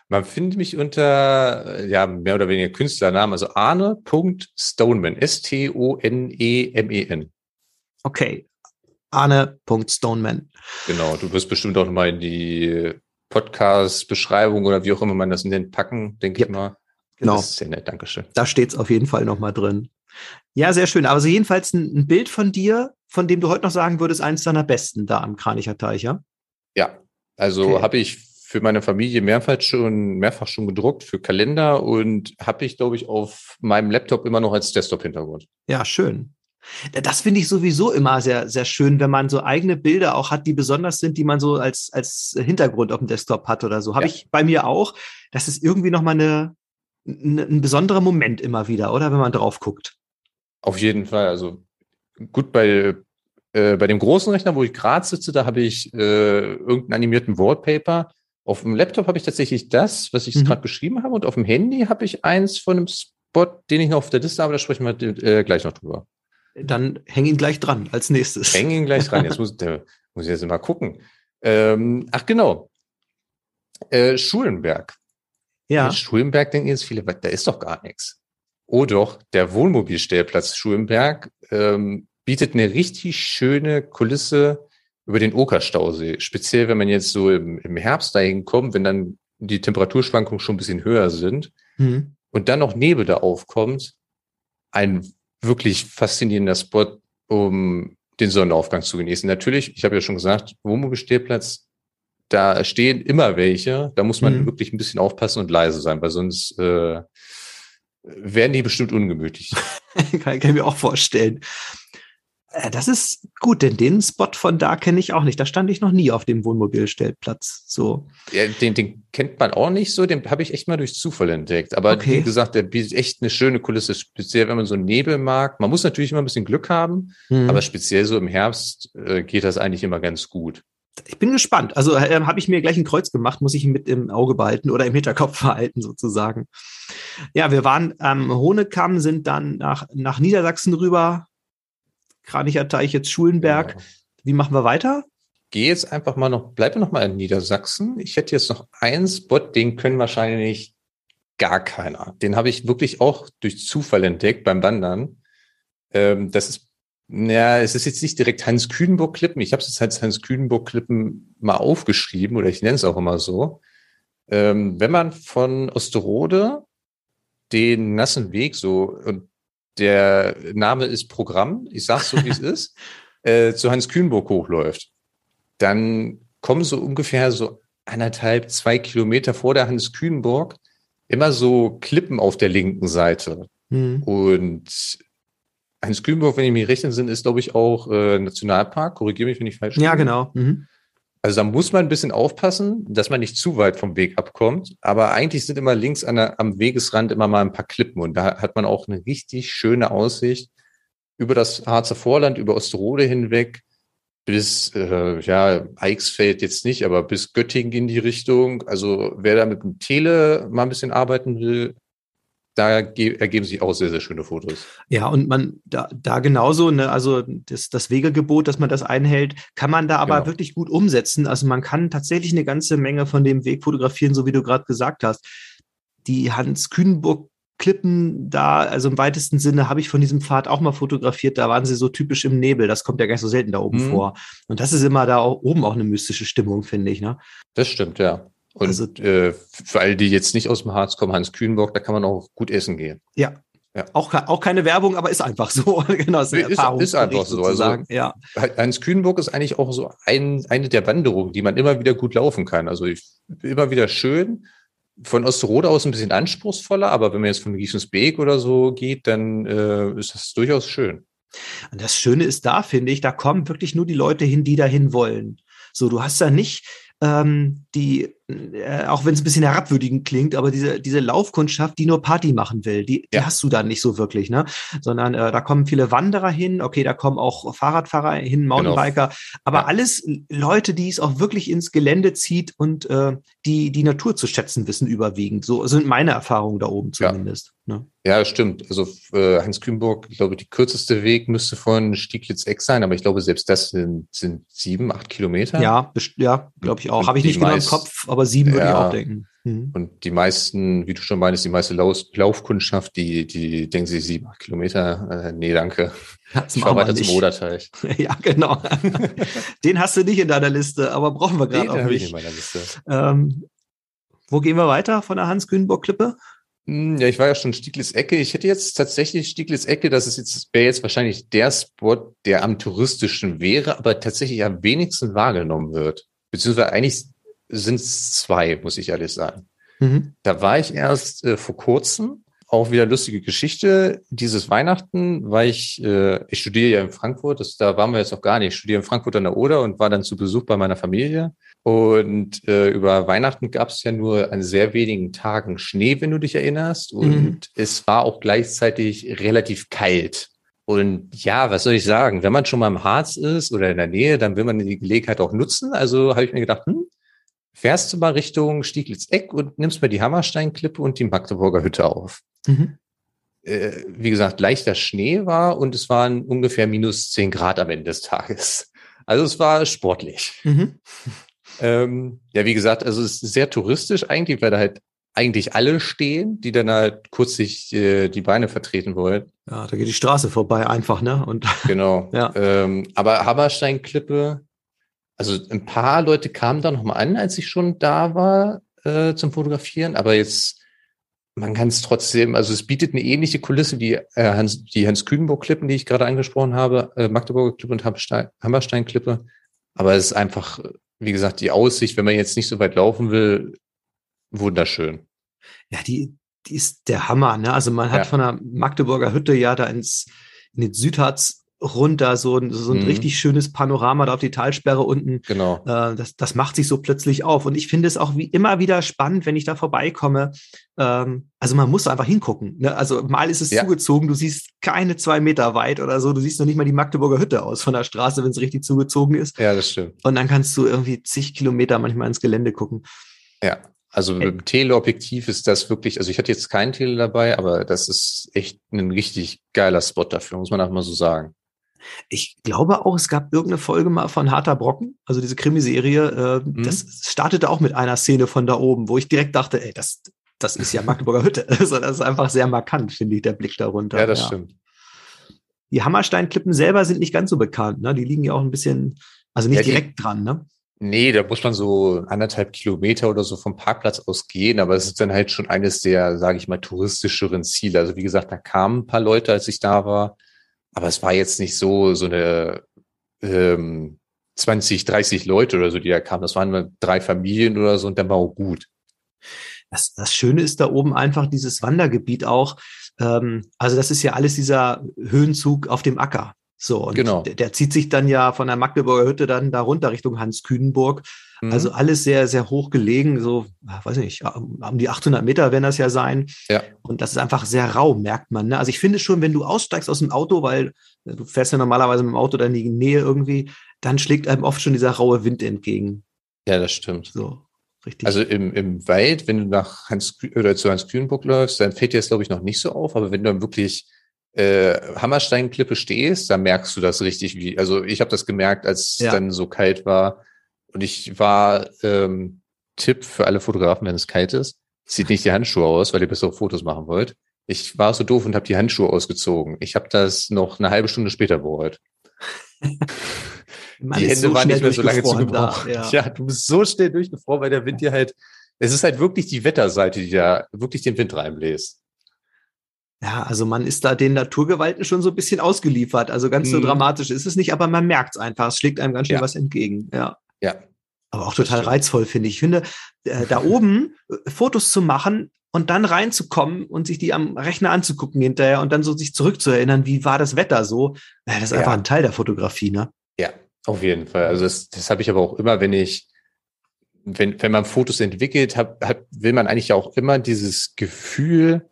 man findet mich unter, ja, mehr oder weniger Künstlernamen, also Arne.Stoneman. S-T-O-N-E-M-E-N. Okay. Arne.Stoneman. Genau, du wirst bestimmt auch nochmal in die Podcast-Beschreibung oder wie auch immer man das nennt, packen, denke yep. ich mal. Genau. Das ist sehr nett, Dankeschön. Da steht's auf jeden Fall nochmal drin. Ja, sehr schön. Also jedenfalls ein, ein, Bild von dir, von dem du heute noch sagen würdest, eines deiner besten da am Kranicher Teich, ja? Ja, also okay. habe ich für meine Familie mehrfach schon, mehrfach schon gedruckt für Kalender und habe ich, glaube ich, auf meinem Laptop immer noch als Desktop-Hintergrund. Ja, schön. Das finde ich sowieso immer sehr, sehr schön, wenn man so eigene Bilder auch hat, die besonders sind, die man so als, als Hintergrund auf dem Desktop hat oder so. Habe ja. ich bei mir auch. Das ist irgendwie nochmal eine, eine, ein besonderer Moment immer wieder, oder? Wenn man drauf guckt. Auf jeden Fall. Also gut, bei, äh, bei dem großen Rechner, wo ich gerade sitze, da habe ich äh, irgendeinen animierten Wallpaper. Auf dem Laptop habe ich tatsächlich das, was ich mhm. gerade beschrieben habe. Und auf dem Handy habe ich eins von einem Spot, den ich noch auf der Liste habe. Da sprechen wir äh, gleich noch drüber. Dann häng ihn gleich dran als nächstes. Häng ihn gleich dran. Jetzt muss, der, muss ich jetzt mal gucken. Ähm, ach genau. Äh, Schulenberg. Ja. In Schulenberg denken jetzt viele, da ist doch gar nichts. Oh doch, der Wohnmobilstellplatz Schulenberg ähm, bietet eine richtig schöne Kulisse über den Okerstausee. Speziell, wenn man jetzt so im, im Herbst dahin kommt, wenn dann die Temperaturschwankungen schon ein bisschen höher sind mhm. und dann noch Nebel da aufkommt. Ein wirklich faszinierender Spot, um den Sonnenaufgang zu genießen. Natürlich, ich habe ja schon gesagt, Wohnmobilstellplatz, da stehen immer welche. Da muss man mhm. wirklich ein bisschen aufpassen und leise sein, weil sonst äh, werden die bestimmt ungemütlich. kann, kann ich mir auch vorstellen. Äh, das ist gut, denn den Spot von da kenne ich auch nicht. Da stand ich noch nie auf dem Wohnmobilstellplatz. So. Ja, den, den kennt man auch nicht so. Den habe ich echt mal durch Zufall entdeckt. Aber okay. wie gesagt, der bietet echt eine schöne Kulisse, speziell wenn man so Nebel mag. Man muss natürlich immer ein bisschen Glück haben, hm. aber speziell so im Herbst äh, geht das eigentlich immer ganz gut. Ich bin gespannt. Also äh, habe ich mir gleich ein Kreuz gemacht, muss ich ihn mit im Auge behalten oder im Hinterkopf verhalten sozusagen. Ja, wir waren am Honekamm, sind dann nach, nach Niedersachsen rüber, Kranicher Teich, jetzt Schulenberg. Ja. Wie machen wir weiter? Geh jetzt einfach mal noch, bleibe noch mal in Niedersachsen. Ich hätte jetzt noch einen Spot, den können wahrscheinlich gar keiner. Den habe ich wirklich auch durch Zufall entdeckt beim Wandern. Ähm, das ist, ja, es ist jetzt nicht direkt Hans Kühnburg Klippen. Ich habe es jetzt als Hans Kühnburg Klippen mal aufgeschrieben oder ich nenne es auch immer so. Ähm, wenn man von Osterode den nassen Weg so und der Name ist Programm, ich sag's so, wie es ist, äh, zu Hans Kühnburg hochläuft, dann kommen so ungefähr so anderthalb, zwei Kilometer vor der Hans Kühnburg immer so Klippen auf der linken Seite. Mhm. Und Hans Kühnburg, wenn ich mich recht entsinne, ist, glaube ich, auch äh, Nationalpark. Korrigiere mich, wenn ich falsch bin. Ja, genau. Mhm. Also da muss man ein bisschen aufpassen, dass man nicht zu weit vom Weg abkommt. Aber eigentlich sind immer links der, am Wegesrand immer mal ein paar Klippen und da hat man auch eine richtig schöne Aussicht über das Harzer Vorland, über Osterode hinweg bis, äh, ja, Eichsfeld jetzt nicht, aber bis Göttingen in die Richtung. Also wer da mit dem Tele mal ein bisschen arbeiten will, da ergeben sich auch sehr, sehr schöne Fotos. Ja, und man da, da genauso, ne, also das, das Wegegebot, dass man das einhält, kann man da aber genau. wirklich gut umsetzen. Also man kann tatsächlich eine ganze Menge von dem Weg fotografieren, so wie du gerade gesagt hast. Die Hans Kühnburg Klippen da, also im weitesten Sinne habe ich von diesem Pfad auch mal fotografiert, da waren sie so typisch im Nebel, das kommt ja gar nicht so selten da oben mhm. vor. Und das ist immer da auch, oben auch eine mystische Stimmung, finde ich, ne? Das stimmt, ja. Und also, äh, für alle, die jetzt nicht aus dem Harz kommen, Hans Kühnbock, da kann man auch gut essen gehen. Ja. ja. Auch, auch keine Werbung, aber ist einfach so. genau, ist, ist, ist einfach so. Also, ja. Hans Kühnbock ist eigentlich auch so ein, eine der Wanderungen, die man immer wieder gut laufen kann. Also ich, immer wieder schön. Von Osterode aus ein bisschen anspruchsvoller, aber wenn man jetzt von Giesensbeek oder so geht, dann äh, ist das durchaus schön. Und das Schöne ist da, finde ich, da kommen wirklich nur die Leute hin, die dahin wollen. So, du hast da nicht ähm, die, äh, auch wenn es ein bisschen herabwürdigend klingt, aber diese, diese Laufkundschaft, die nur Party machen will, die, die hast du da nicht so wirklich, ne? Sondern äh, da kommen viele Wanderer hin, okay, da kommen auch Fahrradfahrer hin, genau. Mountainbiker, genau. aber ja. alles Leute, die es auch wirklich ins Gelände zieht und äh, die die Natur zu schätzen wissen überwiegend. So sind meine Erfahrungen da oben zumindest. Ja, ne? ja stimmt. Also äh, Hans Kühnburg, ich glaube, die kürzeste Weg müsste von Stieglitz-Eck sein, aber ich glaube, selbst das sind, sind sieben, acht Kilometer. Ja, ja, glaube ich auch. Habe ich nicht genau im Kopf, aber sieben würde ja, ich auch denken. Mhm. Und die meisten, wie du schon meinst, die meiste Lauf Laufkundschaft, die, die denken sich sieben, acht Kilometer. Äh, nee, danke. ich fahre weiter zum Oderteich. ja, genau. Den hast du nicht in deiner Liste, aber brauchen wir gerade auch nicht. Ich in meiner Liste. Ähm, wo gehen wir weiter von der Hans-Kühnburg-Klippe? Hm, ja, ich war ja schon Stieglitz Ecke. Ich hätte jetzt tatsächlich Stieglitz Ecke, das ist jetzt, wäre jetzt wahrscheinlich der Spot, der am touristischen wäre, aber tatsächlich am wenigsten wahrgenommen wird. Beziehungsweise eigentlich sind es zwei, muss ich ehrlich sagen. Mhm. Da war ich erst äh, vor kurzem, auch wieder lustige Geschichte. Dieses Weihnachten war ich, äh, ich studiere ja in Frankfurt, das, da waren wir jetzt noch gar nicht. Ich studiere in Frankfurt an der Oder und war dann zu Besuch bei meiner Familie. Und äh, über Weihnachten gab es ja nur an sehr wenigen Tagen Schnee, wenn du dich erinnerst. Und mhm. es war auch gleichzeitig relativ kalt. Und ja, was soll ich sagen? Wenn man schon mal im Harz ist oder in der Nähe, dann will man die Gelegenheit auch nutzen. Also habe ich mir gedacht, hm, fährst du mal Richtung Stieglitz-Eck und nimmst mal die Hammersteinklippe und die Magdeburger Hütte auf. Mhm. Äh, wie gesagt, leichter Schnee war und es waren ungefähr minus zehn Grad am Ende des Tages. Also es war sportlich. Mhm. Ähm, ja, wie gesagt, also es ist sehr touristisch eigentlich, weil da halt eigentlich alle stehen, die dann halt kurz sich äh, die Beine vertreten wollen. Ja, da geht die Straße vorbei einfach, ne? Und genau. ja. Ähm, aber Hammersteinklippe, also ein paar Leute kamen da nochmal an, als ich schon da war äh, zum Fotografieren, aber jetzt man kann es trotzdem, also es bietet eine ähnliche Kulisse wie äh, Hans, die Hans-Kühnburg-Klippen, die ich gerade angesprochen habe, äh, Magdeburger Klippe und Hammerstein-Klippe. Aber es ist einfach wie gesagt, die Aussicht, wenn man jetzt nicht so weit laufen will, wunderschön. Ja, die, die ist der Hammer, ne? Also man hat ja. von der Magdeburger Hütte ja da ins, in den Südharz runter, so, so ein mhm. richtig schönes Panorama da auf die Talsperre unten. Genau. Äh, das, das macht sich so plötzlich auf. Und ich finde es auch wie immer wieder spannend, wenn ich da vorbeikomme. Ähm, also man muss einfach hingucken. Ne? Also mal ist es ja. zugezogen, du siehst keine zwei Meter weit oder so, du siehst noch nicht mal die Magdeburger Hütte aus von der Straße, wenn es richtig zugezogen ist. Ja, das stimmt. Und dann kannst du irgendwie zig Kilometer manchmal ins Gelände gucken. Ja, also mit dem Teleobjektiv ist das wirklich, also ich hatte jetzt kein Tele dabei, aber das ist echt ein richtig geiler Spot dafür, muss man auch mal so sagen. Ich glaube auch, es gab irgendeine Folge mal von Harter Brocken, also diese Krimiserie. Äh, mhm. Das startete auch mit einer Szene von da oben, wo ich direkt dachte, ey, das, das ist ja Magdeburger Hütte. Also das ist einfach sehr markant, finde ich, der Blick darunter. Ja, das ja. stimmt. Die Hammersteinklippen selber sind nicht ganz so bekannt, ne? Die liegen ja auch ein bisschen, also nicht ja, direkt dran, ne? Nee, da muss man so anderthalb Kilometer oder so vom Parkplatz aus gehen, aber es ist dann halt schon eines der, sage ich mal, touristischeren Ziele. Also wie gesagt, da kamen ein paar Leute, als ich da war. Aber es war jetzt nicht so, so eine ähm, 20, 30 Leute oder so, die da kamen. Das waren drei Familien oder so und dann war auch gut. Das, das Schöne ist da oben einfach dieses Wandergebiet auch. Ähm, also das ist ja alles dieser Höhenzug auf dem Acker. So, und genau. der, der, zieht sich dann ja von der Magdeburger Hütte dann da runter Richtung Hans Kühnenburg. Mhm. Also alles sehr, sehr hoch gelegen, so, weiß nicht, um die 800 Meter werden das ja sein. Ja. Und das ist einfach sehr rau, merkt man. Ne? Also ich finde schon, wenn du aussteigst aus dem Auto, weil äh, du fährst ja normalerweise mit dem Auto dann in die Nähe irgendwie, dann schlägt einem oft schon dieser raue Wind entgegen. Ja, das stimmt. So. Richtig. Also im, im Wald, wenn du nach Hans oder zu Hans Kühnburg läufst, dann fällt dir das, glaube ich, noch nicht so auf. Aber wenn du dann wirklich äh, Hammersteinklippe stehst, dann merkst du das richtig wie. Also ich habe das gemerkt, als ja. dann so kalt war, und ich war ähm, Tipp für alle Fotografen, wenn es kalt ist, zieht nicht die Handschuhe aus, weil ihr bessere Fotos machen wollt. Ich war so doof und habe die Handschuhe ausgezogen. Ich habe das noch eine halbe Stunde später bereut. die Hände so waren nicht mehr so lange zu gebrauchen. Ja. ja. du bist so schnell durchgefroren, weil der Wind dir halt, es ist halt wirklich die Wetterseite, die da wirklich den Wind reinbläst. Ja, also man ist da den Naturgewalten schon so ein bisschen ausgeliefert. Also ganz so hm. dramatisch ist es nicht, aber man merkt es einfach. Es schlägt einem ganz schön ja. was entgegen. Ja. Ja. Aber auch total reizvoll, finde ich. Ich finde, äh, da oben äh, Fotos zu machen und dann reinzukommen und sich die am Rechner anzugucken hinterher und dann so sich zurückzuerinnern, wie war das Wetter so, ja, das ist ja. einfach ein Teil der Fotografie, ne? Ja, auf jeden Fall. Also das, das habe ich aber auch immer, wenn ich, wenn, wenn man Fotos entwickelt, hab, hab, will man eigentlich auch immer dieses Gefühl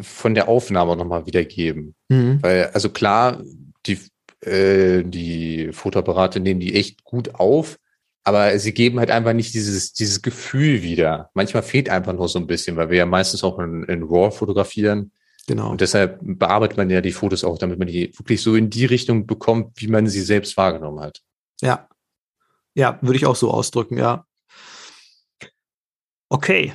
von der Aufnahme nochmal wiedergeben. Mhm. Weil, also klar, die, äh, die Fotoapparate nehmen die echt gut auf, aber sie geben halt einfach nicht dieses, dieses Gefühl wieder. Manchmal fehlt einfach nur so ein bisschen, weil wir ja meistens auch in, in RAW fotografieren. Genau. Und deshalb bearbeitet man ja die Fotos auch, damit man die wirklich so in die Richtung bekommt, wie man sie selbst wahrgenommen hat. Ja. Ja, würde ich auch so ausdrücken, ja. Okay.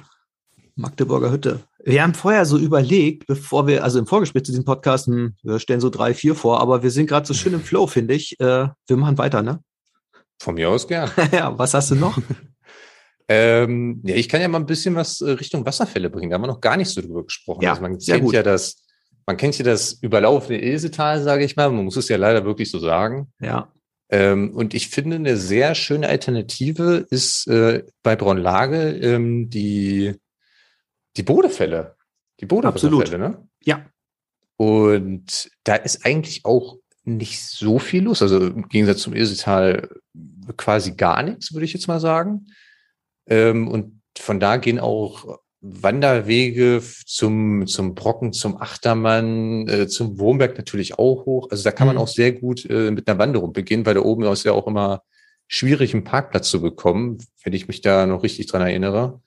Magdeburger Hütte. Wir haben vorher so überlegt, bevor wir, also im Vorgespräch zu diesem Podcast, hm, wir stellen so drei, vier vor, aber wir sind gerade so schön im Flow, finde ich. Äh, wir machen weiter, ne? Von mir aus gern. ja, was hast du noch? Ähm, ja, ich kann ja mal ein bisschen was äh, Richtung Wasserfälle bringen. Da haben wir noch gar nicht so drüber gesprochen. Ja, also man sehr kennt gut. ja das, man kennt ja das überlaufene Ilsetal, sage ich mal. Man muss es ja leider wirklich so sagen. Ja. Ähm, und ich finde, eine sehr schöne Alternative ist äh, bei Braunlage ähm, die, die Bodefälle. Die. Bodefälle, ne? Ja. Und da ist eigentlich auch nicht so viel los. Also im Gegensatz zum Ilsetal quasi gar nichts, würde ich jetzt mal sagen. Ähm, und von da gehen auch Wanderwege zum, zum Brocken, zum Achtermann, äh, zum Wurmberg natürlich auch hoch. Also da kann man Mhm. auch sehr gut äh, mit einer Wanderung beginnen, weil da oben ist ja auch immer schwierig, einen Parkplatz zu bekommen, wenn ich mich da noch richtig dran erinnere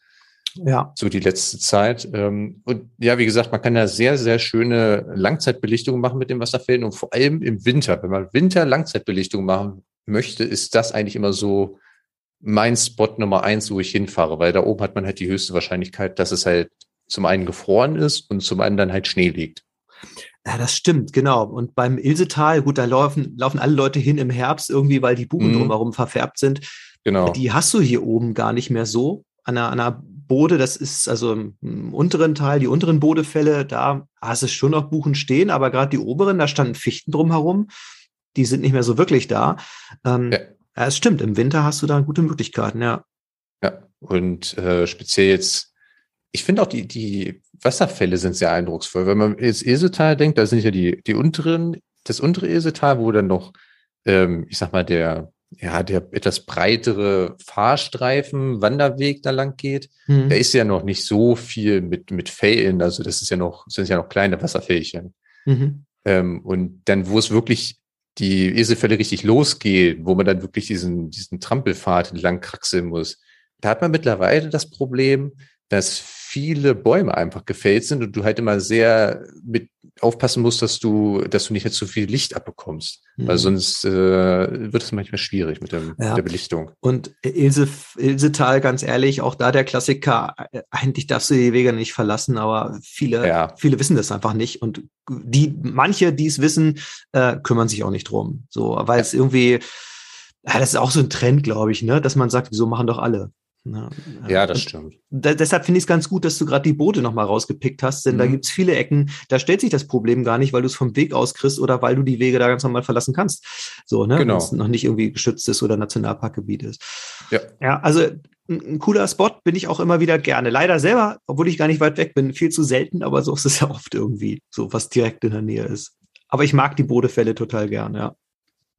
Ja. so die letzte Zeit. Ähm, Und ja, wie gesagt, man kann da sehr, sehr schöne Langzeitbelichtungen machen mit den Wasserfällen und vor allem im Winter. Wenn man Winter Langzeitbelichtung machen möchte, ist das eigentlich immer so mein Spot Nummer eins, wo ich hinfahre, weil da oben hat man halt die höchste Wahrscheinlichkeit, dass es halt zum einen gefroren ist und zum anderen halt Schnee liegt. Ja, das stimmt, genau. Und beim Ilsetal, gut, da laufen, laufen alle Leute hin im Herbst irgendwie, weil die Buchen Mhm. drumherum verfärbt sind. Genau. Die hast du hier oben gar nicht mehr so. An der, an der Bode, das ist also im, im unteren Teil, die unteren Bodefälle, da hast du schon noch Buchen stehen, aber gerade die oberen, da standen Fichten drumherum. Die sind nicht mehr so wirklich da. Ähm, Ja. ja. es stimmt. Im Winter hast du da gute Möglichkeiten, ja. Ja, und äh, speziell jetzt, ich finde auch die, die Wasserfälle sind sehr eindrucksvoll. Wenn man jetzt Ilsetal denkt, da sind ja die, die unteren, das untere Ilsetal, wo dann noch, ähm, ich sag mal, der, ja, der etwas breitere Fahrstreifen, Wanderweg da lang geht. Hm. Da ist ja noch nicht so viel mit, mit Fällen, also das ist ja noch, sind ja noch kleine Wasserfällchen. Mhm. Ähm, und dann, wo es wirklich die Eselfälle richtig losgehen, wo man dann wirklich diesen, diesen Trampelpfad entlang kraxeln muss, da hat man mittlerweile das Problem, dass viele Bäume einfach gefällt sind und du halt immer sehr mit aufpassen musst, dass du, dass du nicht jetzt zu viel Licht abbekommst. Mhm. Weil sonst äh, wird es manchmal schwierig mit, dem, Ja. mit der Belichtung. Und Ilse, Ilsetal, ganz ehrlich, auch da der Klassiker, äh, eigentlich darfst du die Wege nicht verlassen, aber viele, Ja. viele wissen das einfach nicht. Und die, manche, die es wissen, äh, kümmern sich auch nicht drum. So, weil es irgendwie, ja, das ist auch so ein Trend, glaube ich, ne, dass man sagt, wieso machen doch alle. Ne? Ja, das stimmt. da, deshalb finde ich es ganz gut, dass du gerade die Boote nochmal rausgepickt hast, denn da Mhm. gibt's viele Ecken, da stellt sich das Problem gar nicht, weil du es vom Weg aus kriegst oder weil du die Wege da ganz normal verlassen kannst. So, ne? Genau. Wenn es noch nicht irgendwie geschützt ist oder Nationalparkgebiet ist. Ja. Ja, also ein, ein cooler Spot bin ich auch immer wieder gerne. Leider selber, obwohl ich gar nicht weit weg bin, viel zu selten, aber so ist es ja oft irgendwie, so was direkt in der Nähe ist. Aber ich mag die Bodefälle total gern, ja.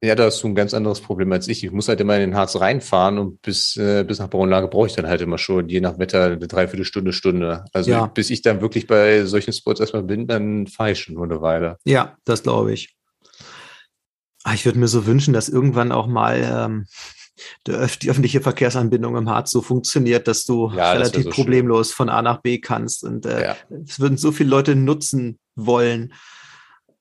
Ja, da hast du ein ganz anderes Problem als ich. Ich muss halt immer in den Harz reinfahren und bis, äh, bis nach Braunlage brauche ich dann halt immer schon, je nach Wetter, eine Dreiviertelstunde, Stunde. Also Ja. bis ich dann wirklich bei solchen Spots erstmal bin, dann fahre ich schon nur eine Weile. Ja, das glaube ich. Ah, Ich würde mir so wünschen, dass irgendwann auch mal ähm, die öffentliche Verkehrsanbindung im Harz so funktioniert, dass du Ja, das relativ so schön. problemlos von A nach B kannst. Und äh, Ja. es würden so viele Leute nutzen wollen.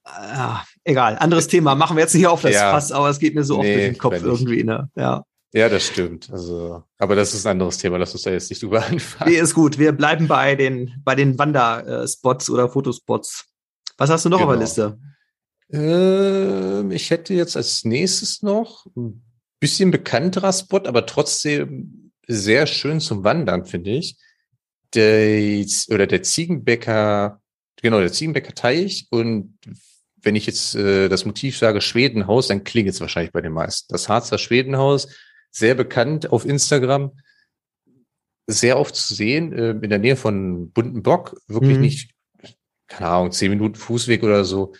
Ah, egal, anderes Thema. Machen wir jetzt nicht auf das Ja. Fass, aber es geht mir so oft Nee, durch den Kopf irgendwie. Ne? Ja. Ja, das stimmt. Also, aber das ist ein anderes Thema. Lass uns da jetzt nicht drüber anfangen. Nee, ist gut. Wir bleiben bei den, bei den Wanderspots oder Fotospots. Was hast du noch auf der Genau. Liste? Ähm, ich hätte jetzt als nächstes noch ein bisschen bekannterer Spot, aber trotzdem sehr schön zum Wandern, finde ich. Der, oder der Ziegenbecker, genau, der Ziegenbecker Teich. Und wenn ich jetzt äh, das Motiv sage Schwedenhaus, dann klingt es wahrscheinlich bei den meisten. Das Harzer Schwedenhaus, sehr bekannt auf Instagram, sehr oft zu sehen, äh, in der Nähe von Buntenbock, wirklich Mhm. nicht, keine Ahnung, zehn Minuten Fußweg oder so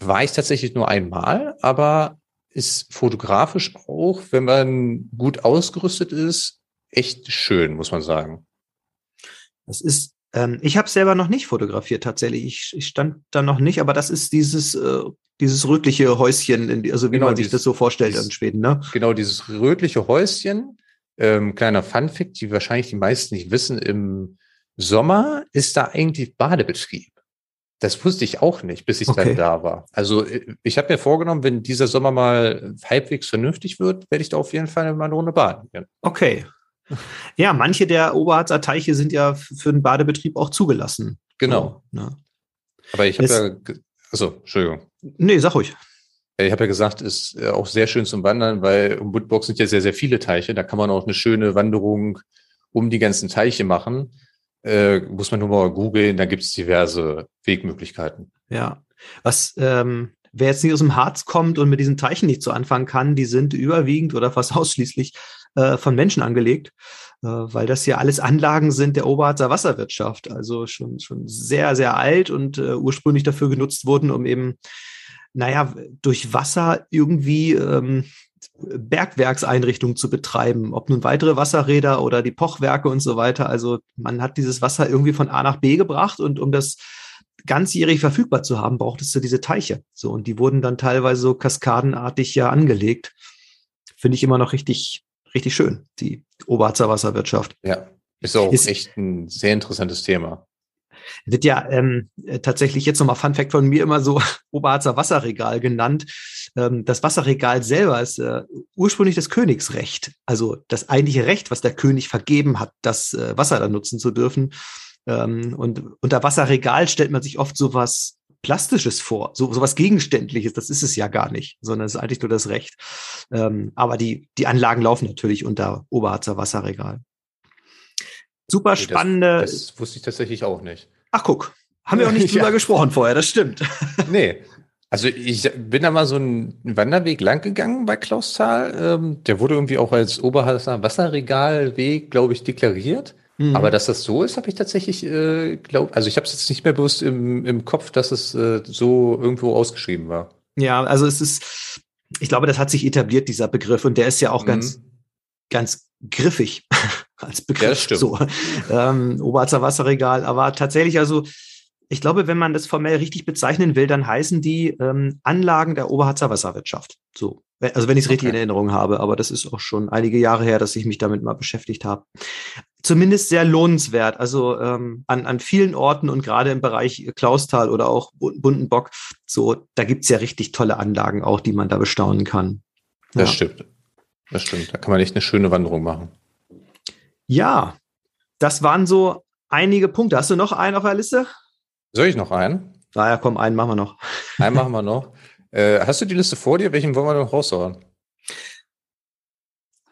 war ich tatsächlich nur einmal, aber ist fotografisch auch, wenn man gut ausgerüstet ist, echt schön, muss man sagen. Das ist, ähm, ich habe selber noch nicht fotografiert tatsächlich. Ich, ich stand da noch nicht, aber das ist dieses, äh, dieses rötliche Häuschen, die, also wie Genau, man sich dieses- das so vorstellt dieses- in Schweden, ne? Genau dieses rötliche Häuschen, ähm, kleiner Funfact, die wahrscheinlich die meisten nicht wissen, im Sommer ist da eigentlich Badebetrieb. Das wusste ich auch nicht, bis ich Okay. dann da war. Also äh, ich habe mir vorgenommen, wenn dieser Sommer mal halbwegs vernünftig wird, werde ich da auf jeden Fall mal eine Runde baden gehen. Okay. Ja, manche der Oberharzer Teiche sind ja für den Badebetrieb auch zugelassen. Genau. So, ne? Aber ich habe ja, also Entschuldigung. Nee, sag ruhig. Ich habe ja gesagt, ist äh, auch sehr schön zum Wandern, weil um Woodbox sind ja sehr, sehr viele Teiche. Da kann man auch eine schöne Wanderung um die ganzen Teiche machen, äh, muss man nur mal googeln, da gibt es diverse Wegmöglichkeiten. Ja, was ähm, wer jetzt nicht aus dem Harz kommt und mit diesen Teichen nicht so anfangen kann, die sind überwiegend oder fast ausschließlich äh, von Menschen angelegt, äh, weil das ja alles Anlagen sind der Oberharzer Wasserwirtschaft, also schon, schon sehr, sehr alt und äh, ursprünglich dafür genutzt wurden, um eben, naja, durch Wasser irgendwie ähm, Bergwerkseinrichtungen zu betreiben, ob nun weitere Wasserräder oder die Pochwerke und so weiter. Also man hat dieses Wasser irgendwie von A nach B gebracht und um das ganzjährig verfügbar zu haben, brauchtest du diese Teiche. So, und die wurden dann teilweise so kaskadenartig ja angelegt. Finde ich immer noch richtig, richtig schön, die Oberharzer Wasserwirtschaft. Ja, ist auch ist, echt ein sehr interessantes Thema. Wird ja ähm, tatsächlich jetzt nochmal Fun Fact von mir immer so Oberharzer Wasserregal genannt. Ähm, das Wasserregal selber ist äh, ursprünglich das Königsrecht, also das eigentliche Recht, was der König vergeben hat, das äh, Wasser dann nutzen zu dürfen. Ähm, und unter Wasserregal stellt man sich oft sowas Plastisches vor, so sowas Gegenständliches. Das ist es ja gar nicht, sondern es ist eigentlich nur das Recht. Ähm, aber die, die Anlagen laufen natürlich unter Oberharzer Wasserregal. Super spannende. Das, das, wusste ich tatsächlich auch nicht. Ach, guck. Haben wir auch nicht drüber ja. gesprochen vorher, das stimmt. Nee. Also ich bin da mal so einen Wanderweg lang gegangen bei Klausthal. Ähm, der wurde irgendwie auch als Oberharzer Wasserregalweg, glaube ich, deklariert. Mhm. Aber dass das so ist, habe ich tatsächlich, äh, glaub, also ich habe es jetzt nicht mehr bewusst im, im Kopf, dass es äh, so irgendwo ausgeschrieben war. Ja, also es ist, ich glaube, das hat sich etabliert, dieser Begriff, und der ist ja auch mhm. ganz, ganz griffig als Begriff. Ja, stimmt. So, ähm, Oberharzer Wasserregal, aber tatsächlich, also ich glaube, wenn man das formell richtig bezeichnen will, dann heißen die ähm, Anlagen der Oberharzer Wasserwirtschaft. So. Also wenn ich es richtig okay. in Erinnerung habe, aber das ist auch schon einige Jahre her, dass ich mich damit mal beschäftigt habe. Zumindest sehr lohnenswert. Also ähm, an, an vielen Orten und gerade im Bereich Klausthal oder auch Bundenbock, so, da gibt's ja richtig tolle Anlagen auch, die man da bestaunen kann. Das ja. stimmt. Das stimmt. Da kann man echt eine schöne Wanderung machen. Ja, das waren so einige Punkte. Hast du noch einen auf der Liste? Soll ich noch einen? Naja, komm, einen machen wir noch. Einen machen wir noch. Äh, hast du die Liste vor dir? Welchen wollen wir noch raushauen?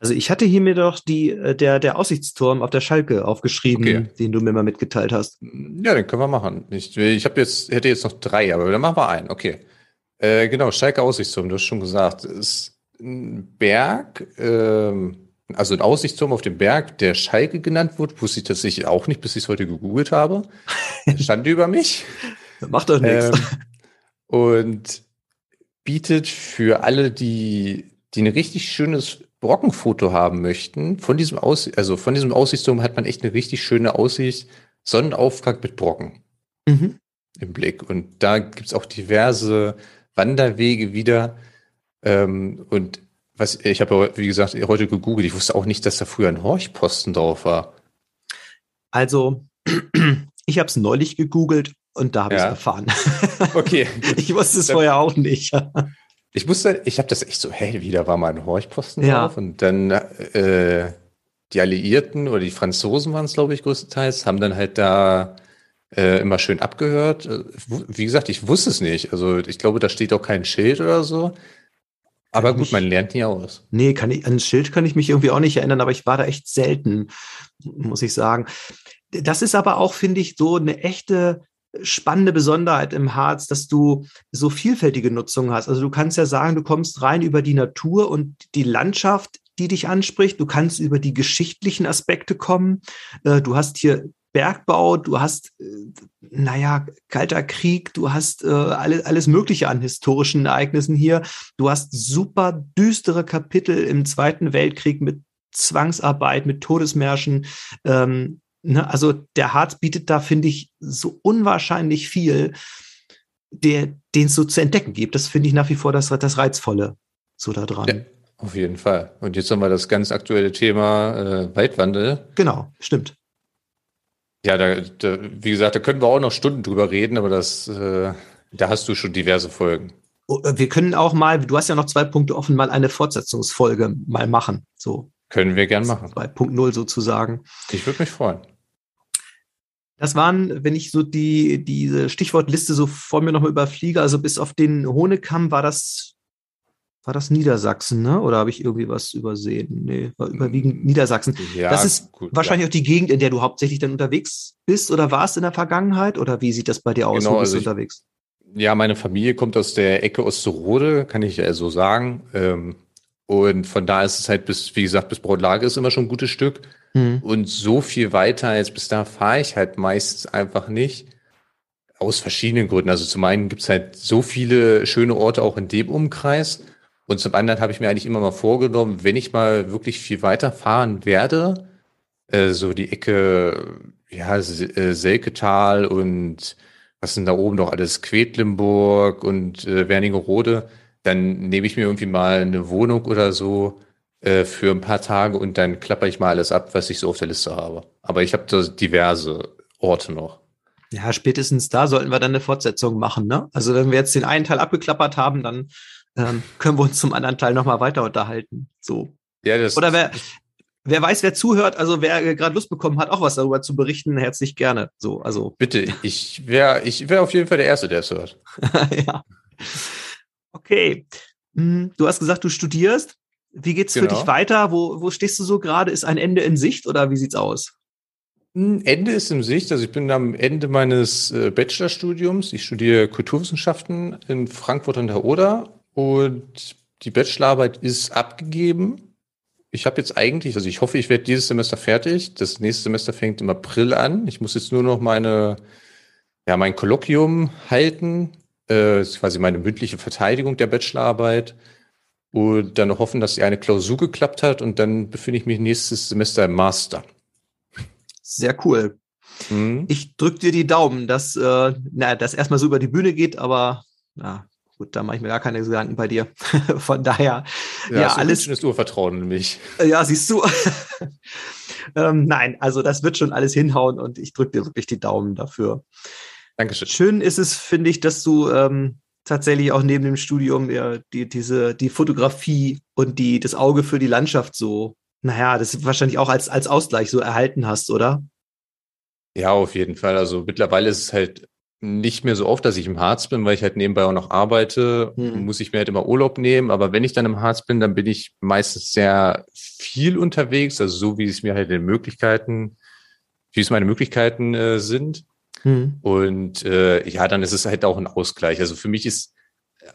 Also ich hatte hier mir doch die, äh, der, der Aussichtsturm auf der Schalke aufgeschrieben, okay. den du mir mal mitgeteilt hast. Ja, den können wir machen. Ich, ich hab jetzt, hätte jetzt noch drei, aber dann machen wir einen. Okay. Äh, genau, Schalke Aussichtsturm, du hast schon gesagt. Es ist ein Berg, ähm, also ein Aussichtsturm auf dem Berg, der Schalke genannt wird, wusste ich tatsächlich auch nicht, bis ich es heute gegoogelt habe. Stand über mich. Macht doch nichts. Ähm, und bietet für alle, die, die ein richtig schönes Brockenfoto haben möchten, von diesem Aus, also von diesem Aussichtsturm hat man echt eine richtig schöne Aussicht. Sonnenaufgang mit Brocken mhm. im Blick. Und da gibt's auch diverse Wanderwege wieder. Ähm, und was, ich habe wie gesagt, heute gegoogelt, ich wusste auch nicht, dass da früher ein Horchposten drauf war. Also, ich habe es neulich gegoogelt und da habe ich es erfahren. Okay. ich wusste es vorher auch nicht. Ich wusste, ich habe das echt so, hey, wieder war mal ein Horchposten ja. drauf und dann äh, die Alliierten oder die Franzosen waren es, glaube ich, größtenteils, haben dann halt da äh, immer schön abgehört. Wie gesagt, ich wusste es nicht. Also ich glaube, da steht auch kein Schild oder so. Aber gut, man lernt nie aus. Nee, kann ich, an ein Schild kann ich mich irgendwie auch nicht erinnern, aber ich war da echt selten, muss ich sagen. Das ist aber auch, finde ich, so eine echte spannende Besonderheit im Harz, dass du so vielfältige Nutzung hast. Also du kannst ja sagen, du kommst rein über die Natur und die Landschaft, die dich anspricht. Du kannst über die geschichtlichen Aspekte kommen. Äh, du hast hier Bergbau, du hast, äh, naja, Kalter Krieg, du hast äh, alles, alles Mögliche an historischen Ereignissen hier. Du hast super düstere Kapitel im Zweiten Weltkrieg mit Zwangsarbeit, mit Todesmärschen. Ähm, ne? Also der Harz bietet da, finde ich, so unwahrscheinlich viel, den es so zu entdecken gibt. Das finde ich nach wie vor das, das Reizvolle so da dran. Ja, auf jeden Fall. Und jetzt haben wir das ganz aktuelle Thema äh, Waldwandel. Genau, stimmt. Ja, da, da, wie gesagt, da können wir auch noch Stunden drüber reden, aber das, äh, da hast du schon diverse Folgen. Oh, äh, wir können auch mal, du hast ja noch zwei Punkte offen, mal eine Fortsetzungsfolge mal machen. So. Können wir gern machen. Bei Punkt Null sozusagen. Ich würde mich freuen. Das waren, wenn ich so die, diese Stichwortliste so vor mir nochmal überfliege, also bis auf den Honekamm war das war das Niedersachsen, ne? Oder habe ich irgendwie was übersehen? Nee, war überwiegend mm, Niedersachsen. Ja, das ist gut, wahrscheinlich ja. auch die Gegend, in der du hauptsächlich dann unterwegs bist oder warst in der Vergangenheit? Oder wie sieht das bei dir aus? Genau, Wo bist also du unterwegs? Ich, ja, meine Familie kommt aus der Ecke Osterode, kann ich ja so sagen. Ähm, und von da ist es halt bis, wie gesagt, bis Brautlage ist immer schon ein gutes Stück. Mhm. Und so viel weiter als bis da fahre ich halt meistens einfach nicht. Aus verschiedenen Gründen. Also zum einen gibt es halt so viele schöne Orte auch in dem Umkreis. Und zum anderen habe ich mir eigentlich immer mal vorgenommen, wenn ich mal wirklich viel weiterfahren werde, äh, so die Ecke, ja, äh, Selketal und was sind da oben noch alles, Quedlinburg und äh, Wernigerode, dann nehme ich mir irgendwie mal eine Wohnung oder so äh, für ein paar Tage und dann klapper ich mal alles ab, was ich so auf der Liste habe. Aber ich habe da diverse Orte noch. Ja, spätestens da sollten wir dann eine Fortsetzung machen, ne? Also wenn wir jetzt den einen Teil abgeklappert haben, dann ähm, können wir uns zum anderen Teil nochmal weiter unterhalten. So. Ja, das, Oder wer, wer weiß, wer zuhört, also wer gerade Lust bekommen hat, auch was darüber zu berichten, herzlich gerne. So, also. Bitte, ich wäre ich wär auf jeden Fall der Erste, der es hört. ja. Okay. Hm, du hast gesagt, du studierst. Wie geht's genau. für dich weiter? Wo, wo stehst du so gerade? Ist ein Ende in Sicht oder wie sieht's aus? Ein Ende ist in Sicht. Also ich bin am Ende meines äh, Bachelorstudiums. Ich studiere Kulturwissenschaften in Frankfurt an der Oder und die Bachelorarbeit ist abgegeben. Ich habe jetzt eigentlich, also ich hoffe, ich werde dieses Semester fertig. Das nächste Semester fängt im April an. Ich muss jetzt nur noch meine, ja, mein Kolloquium halten, äh, quasi meine mündliche Verteidigung der Bachelorarbeit und dann hoffen, dass eine Klausur geklappt hat und dann befinde ich mich nächstes Semester im Master. Sehr cool. Mhm. Ich drücke dir die Daumen, dass äh, na, das erstmal so über die Bühne geht, aber na, Gut, da mache ich mir gar keine Gedanken bei dir. Von daher, ja, ja alles. Schönes Urvertrauen in mich. Ja, siehst du. ähm, nein, also das wird schon alles hinhauen und ich drücke dir wirklich die Daumen dafür. Dankeschön. Schön ist es, finde ich, dass du ähm, tatsächlich auch neben dem Studium ja, die, diese, die Fotografie und die, das Auge für die Landschaft so, naja, das wahrscheinlich auch als, als Ausgleich so erhalten hast, oder? Ja, auf jeden Fall. Also mittlerweile ist es halt nicht mehr so oft, dass ich im Harz bin, weil ich halt nebenbei auch noch arbeite, hm. muss ich mir halt immer Urlaub nehmen. Aber wenn ich dann im Harz bin, dann bin ich meistens sehr viel unterwegs, also so wie es mir halt in Möglichkeiten, wie es meine Möglichkeiten äh, sind. Hm. Und äh, ja, dann ist es halt auch ein Ausgleich. Also für mich ist,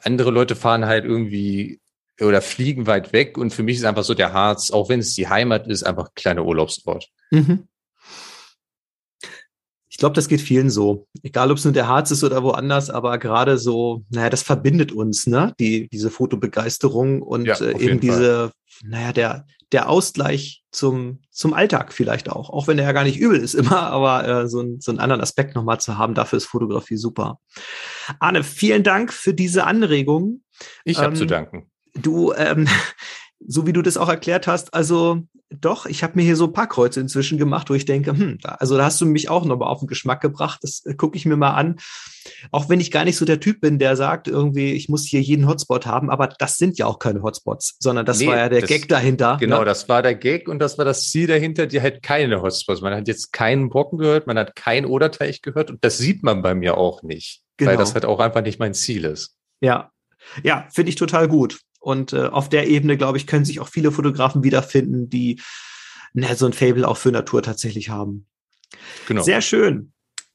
andere Leute fahren halt irgendwie oder fliegen weit weg und für mich ist einfach so der Harz, auch wenn es die Heimat ist, einfach ein kleiner Urlaubsort. Mhm glaube, das geht vielen so. Egal, ob es nur der Harz ist oder woanders, aber gerade so, naja, das verbindet uns, ne? Die, diese Fotobegeisterung und ja, äh, eben diese, Fall. naja, der, der Ausgleich zum, zum Alltag vielleicht auch. Auch wenn der ja gar nicht übel ist immer, aber äh, so, ein, so einen anderen Aspekt nochmal zu haben, dafür ist Fotografie super. Arne, vielen Dank für diese Anregung. Ich habe ähm, zu danken. Du, ähm, so wie du das auch erklärt hast, also doch, ich habe mir hier so ein paar Kreuze inzwischen gemacht, wo ich denke, hm, also da hast du mich auch nochmal auf den Geschmack gebracht. Das äh, gucke ich mir mal an. Auch wenn ich gar nicht so der Typ bin, der sagt, irgendwie, ich muss hier jeden Hotspot haben, aber das sind ja auch keine Hotspots, sondern das nee, war ja der das, Gag dahinter. Genau, ne? das war der Gag und das war das Ziel dahinter, die halt keine Hotspots. Man hat jetzt keinen Brocken gehört, man hat keinen Oderteich gehört und das sieht man bei mir auch nicht, genau. weil das halt auch einfach nicht mein Ziel ist. Ja, ja, finde ich total gut. Und äh, auf der Ebene, glaube ich, können sich auch viele Fotografen wiederfinden, die na, so ein Fable auch für Natur tatsächlich haben. Genau. Sehr schön.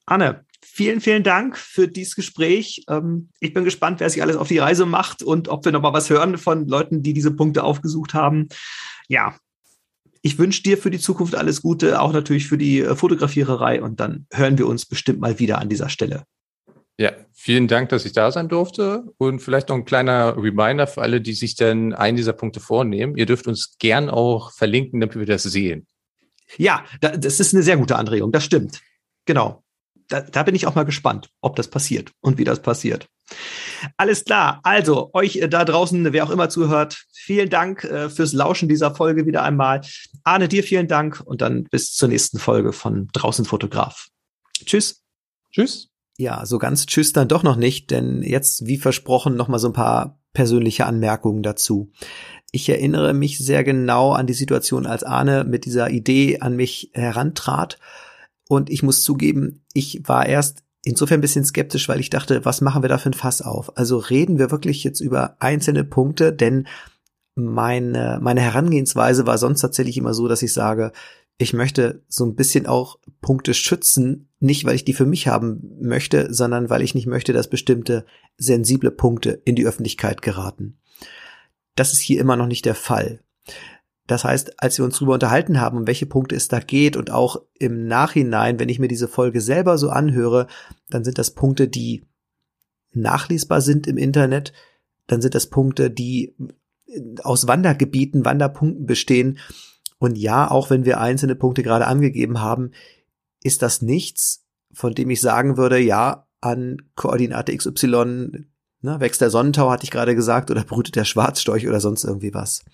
Anne, vielen, vielen Dank für dieses Gespräch. Ähm, ich bin gespannt, wer sich alles auf die Reise macht und ob wir noch mal was hören von Leuten, die diese Punkte aufgesucht haben. Ja, ich wünsche dir für die Zukunft alles Gute, auch natürlich für die äh, Fotografiererei und dann hören wir uns bestimmt mal wieder an dieser Stelle. Ja, vielen Dank, dass ich da sein durfte. Und vielleicht noch ein kleiner Reminder für alle, die sich dann einen dieser Punkte vornehmen. Ihr dürft uns gern auch verlinken, damit wir das sehen. Ja, das ist eine sehr gute Anregung. Das stimmt. Genau. Da, da bin ich auch mal gespannt, ob das passiert und wie das passiert. Alles klar. Also, euch äh, da draußen, wer auch immer zuhört, vielen Dank äh, fürs Lauschen dieser Folge wieder einmal. Arne, dir vielen Dank und dann bis zur nächsten Folge von Draußen Fotograf. Tschüss. Tschüss. Ja, so ganz tschüss dann doch noch nicht, denn jetzt, wie versprochen, noch mal so ein paar persönliche Anmerkungen dazu. Ich erinnere mich sehr genau an die Situation, als Arne mit dieser Idee an mich herantrat. Und ich muss zugeben, ich war erst insofern ein bisschen skeptisch, weil ich dachte, was machen wir da für ein Fass auf? Also reden wir wirklich jetzt über einzelne Punkte, denn meine, meine Herangehensweise war sonst tatsächlich immer so, dass ich sage, ich möchte so ein bisschen auch Punkte schützen, nicht weil ich die für mich haben möchte, sondern weil ich nicht möchte, dass bestimmte sensible Punkte in die Öffentlichkeit geraten. Das ist hier immer noch nicht der Fall. Das heißt, als wir uns darüber unterhalten haben, um welche Punkte es da geht und auch im Nachhinein, wenn ich mir diese Folge selber so anhöre, dann sind das Punkte, die nachlesbar sind im Internet, dann sind das Punkte, die aus Wandergebieten, Wanderpunkten bestehen. Und ja, auch wenn wir einzelne Punkte gerade angegeben haben, ist das nichts, von dem ich sagen würde, ja, an Koordinate XY, ne, wächst der Sonnentau, hatte ich gerade gesagt, oder brütet der Schwarzstorch oder sonst irgendwie was.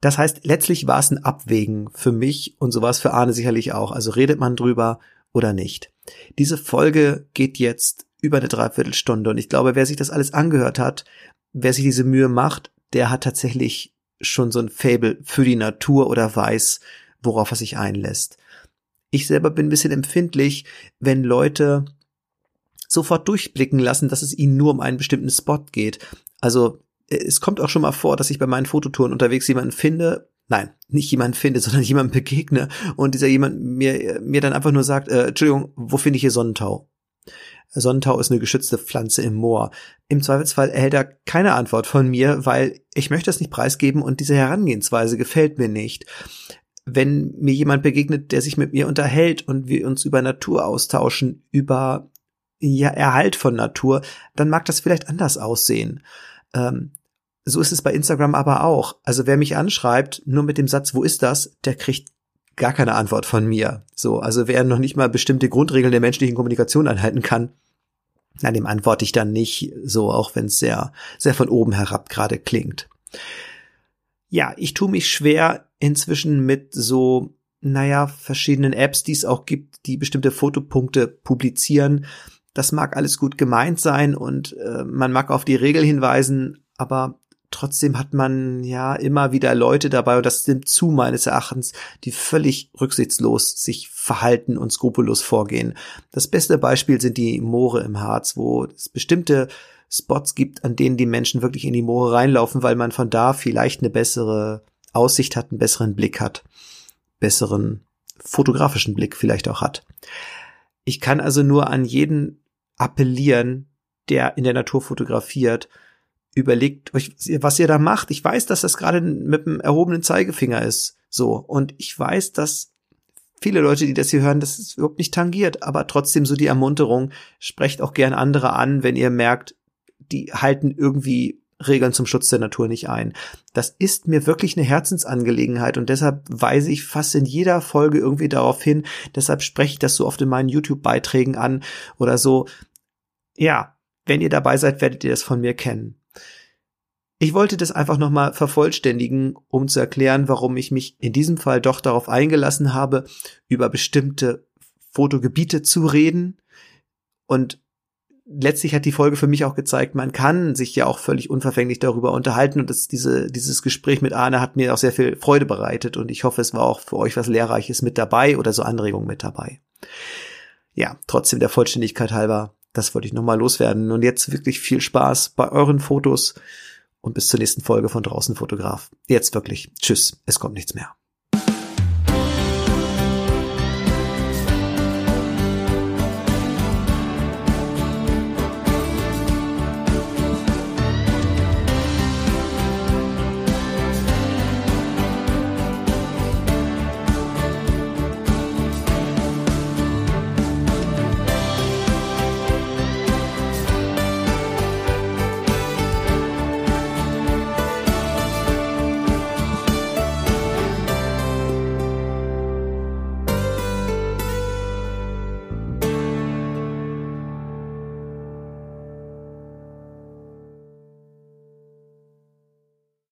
Das heißt, letztlich war es ein Abwägen für mich und so war es für Arne sicherlich auch. Also redet man drüber oder nicht. Diese Folge geht jetzt über eine Dreiviertelstunde und ich glaube, wer sich das alles angehört hat, wer sich diese Mühe macht, der hat tatsächlich schon so ein Fable für die Natur oder weiß, worauf er sich einlässt. Ich selber bin ein bisschen empfindlich, wenn Leute sofort durchblicken lassen, dass es ihnen nur um einen bestimmten Spot geht. Also es kommt auch schon mal vor, dass ich bei meinen Fototouren unterwegs jemanden finde, nein, nicht jemanden finde, sondern jemanden begegne und dieser jemand mir, mir dann einfach nur sagt, äh, Entschuldigung, wo finde ich hier Sonnentau? Sonnentau ist eine geschützte Pflanze im Moor. Im Zweifelsfall erhält er keine Antwort von mir, weil ich möchte es nicht preisgeben und diese Herangehensweise gefällt mir nicht. Wenn mir jemand begegnet, der sich mit mir unterhält und wir uns über Natur austauschen, über ja, Erhalt von Natur, dann mag das vielleicht anders aussehen. Ähm, so ist es bei Instagram aber auch. Also wer mich anschreibt, nur mit dem Satz, wo ist das, der kriegt gar keine Antwort von mir. So, also wer noch nicht mal bestimmte Grundregeln der menschlichen Kommunikation einhalten kann, na, dem antworte ich dann nicht, so auch wenn es sehr, sehr von oben herab gerade klingt. Ja, ich tue mich schwer inzwischen mit so, naja, verschiedenen Apps, die es auch gibt, die bestimmte Fotopunkte publizieren. Das mag alles gut gemeint sein und äh, man mag auf die Regel hinweisen, aber Trotzdem hat man ja immer wieder Leute dabei, und das nimmt zu meines Erachtens, die völlig rücksichtslos sich verhalten und skrupellos vorgehen. Das beste Beispiel sind die Moore im Harz, wo es bestimmte Spots gibt, an denen die Menschen wirklich in die Moore reinlaufen, weil man von da vielleicht eine bessere Aussicht hat, einen besseren Blick hat, besseren fotografischen Blick vielleicht auch hat. Ich kann also nur an jeden appellieren, der in der Natur fotografiert, überlegt euch, was ihr da macht. Ich weiß, dass das gerade mit dem erhobenen Zeigefinger ist. So. Und ich weiß, dass viele Leute, die das hier hören, das ist überhaupt nicht tangiert, aber trotzdem so die Ermunterung, sprecht auch gern andere an, wenn ihr merkt, die halten irgendwie Regeln zum Schutz der Natur nicht ein. Das ist mir wirklich eine Herzensangelegenheit und deshalb weise ich fast in jeder Folge irgendwie darauf hin. Deshalb spreche ich das so oft in meinen YouTube-Beiträgen an oder so. Ja, wenn ihr dabei seid, werdet ihr das von mir kennen. Ich wollte das einfach nochmal vervollständigen, um zu erklären, warum ich mich in diesem Fall doch darauf eingelassen habe, über bestimmte Fotogebiete zu reden. Und letztlich hat die Folge für mich auch gezeigt, man kann sich ja auch völlig unverfänglich darüber unterhalten und das, diese, dieses Gespräch mit Arne hat mir auch sehr viel Freude bereitet und ich hoffe, es war auch für euch was Lehrreiches mit dabei oder so Anregungen mit dabei. Ja, trotzdem der Vollständigkeit halber, das wollte ich nochmal loswerden und jetzt wirklich viel Spaß bei euren Fotos und bis zur nächsten Folge von Draußen Fotograf. Jetzt wirklich. Tschüss. Es kommt nichts mehr.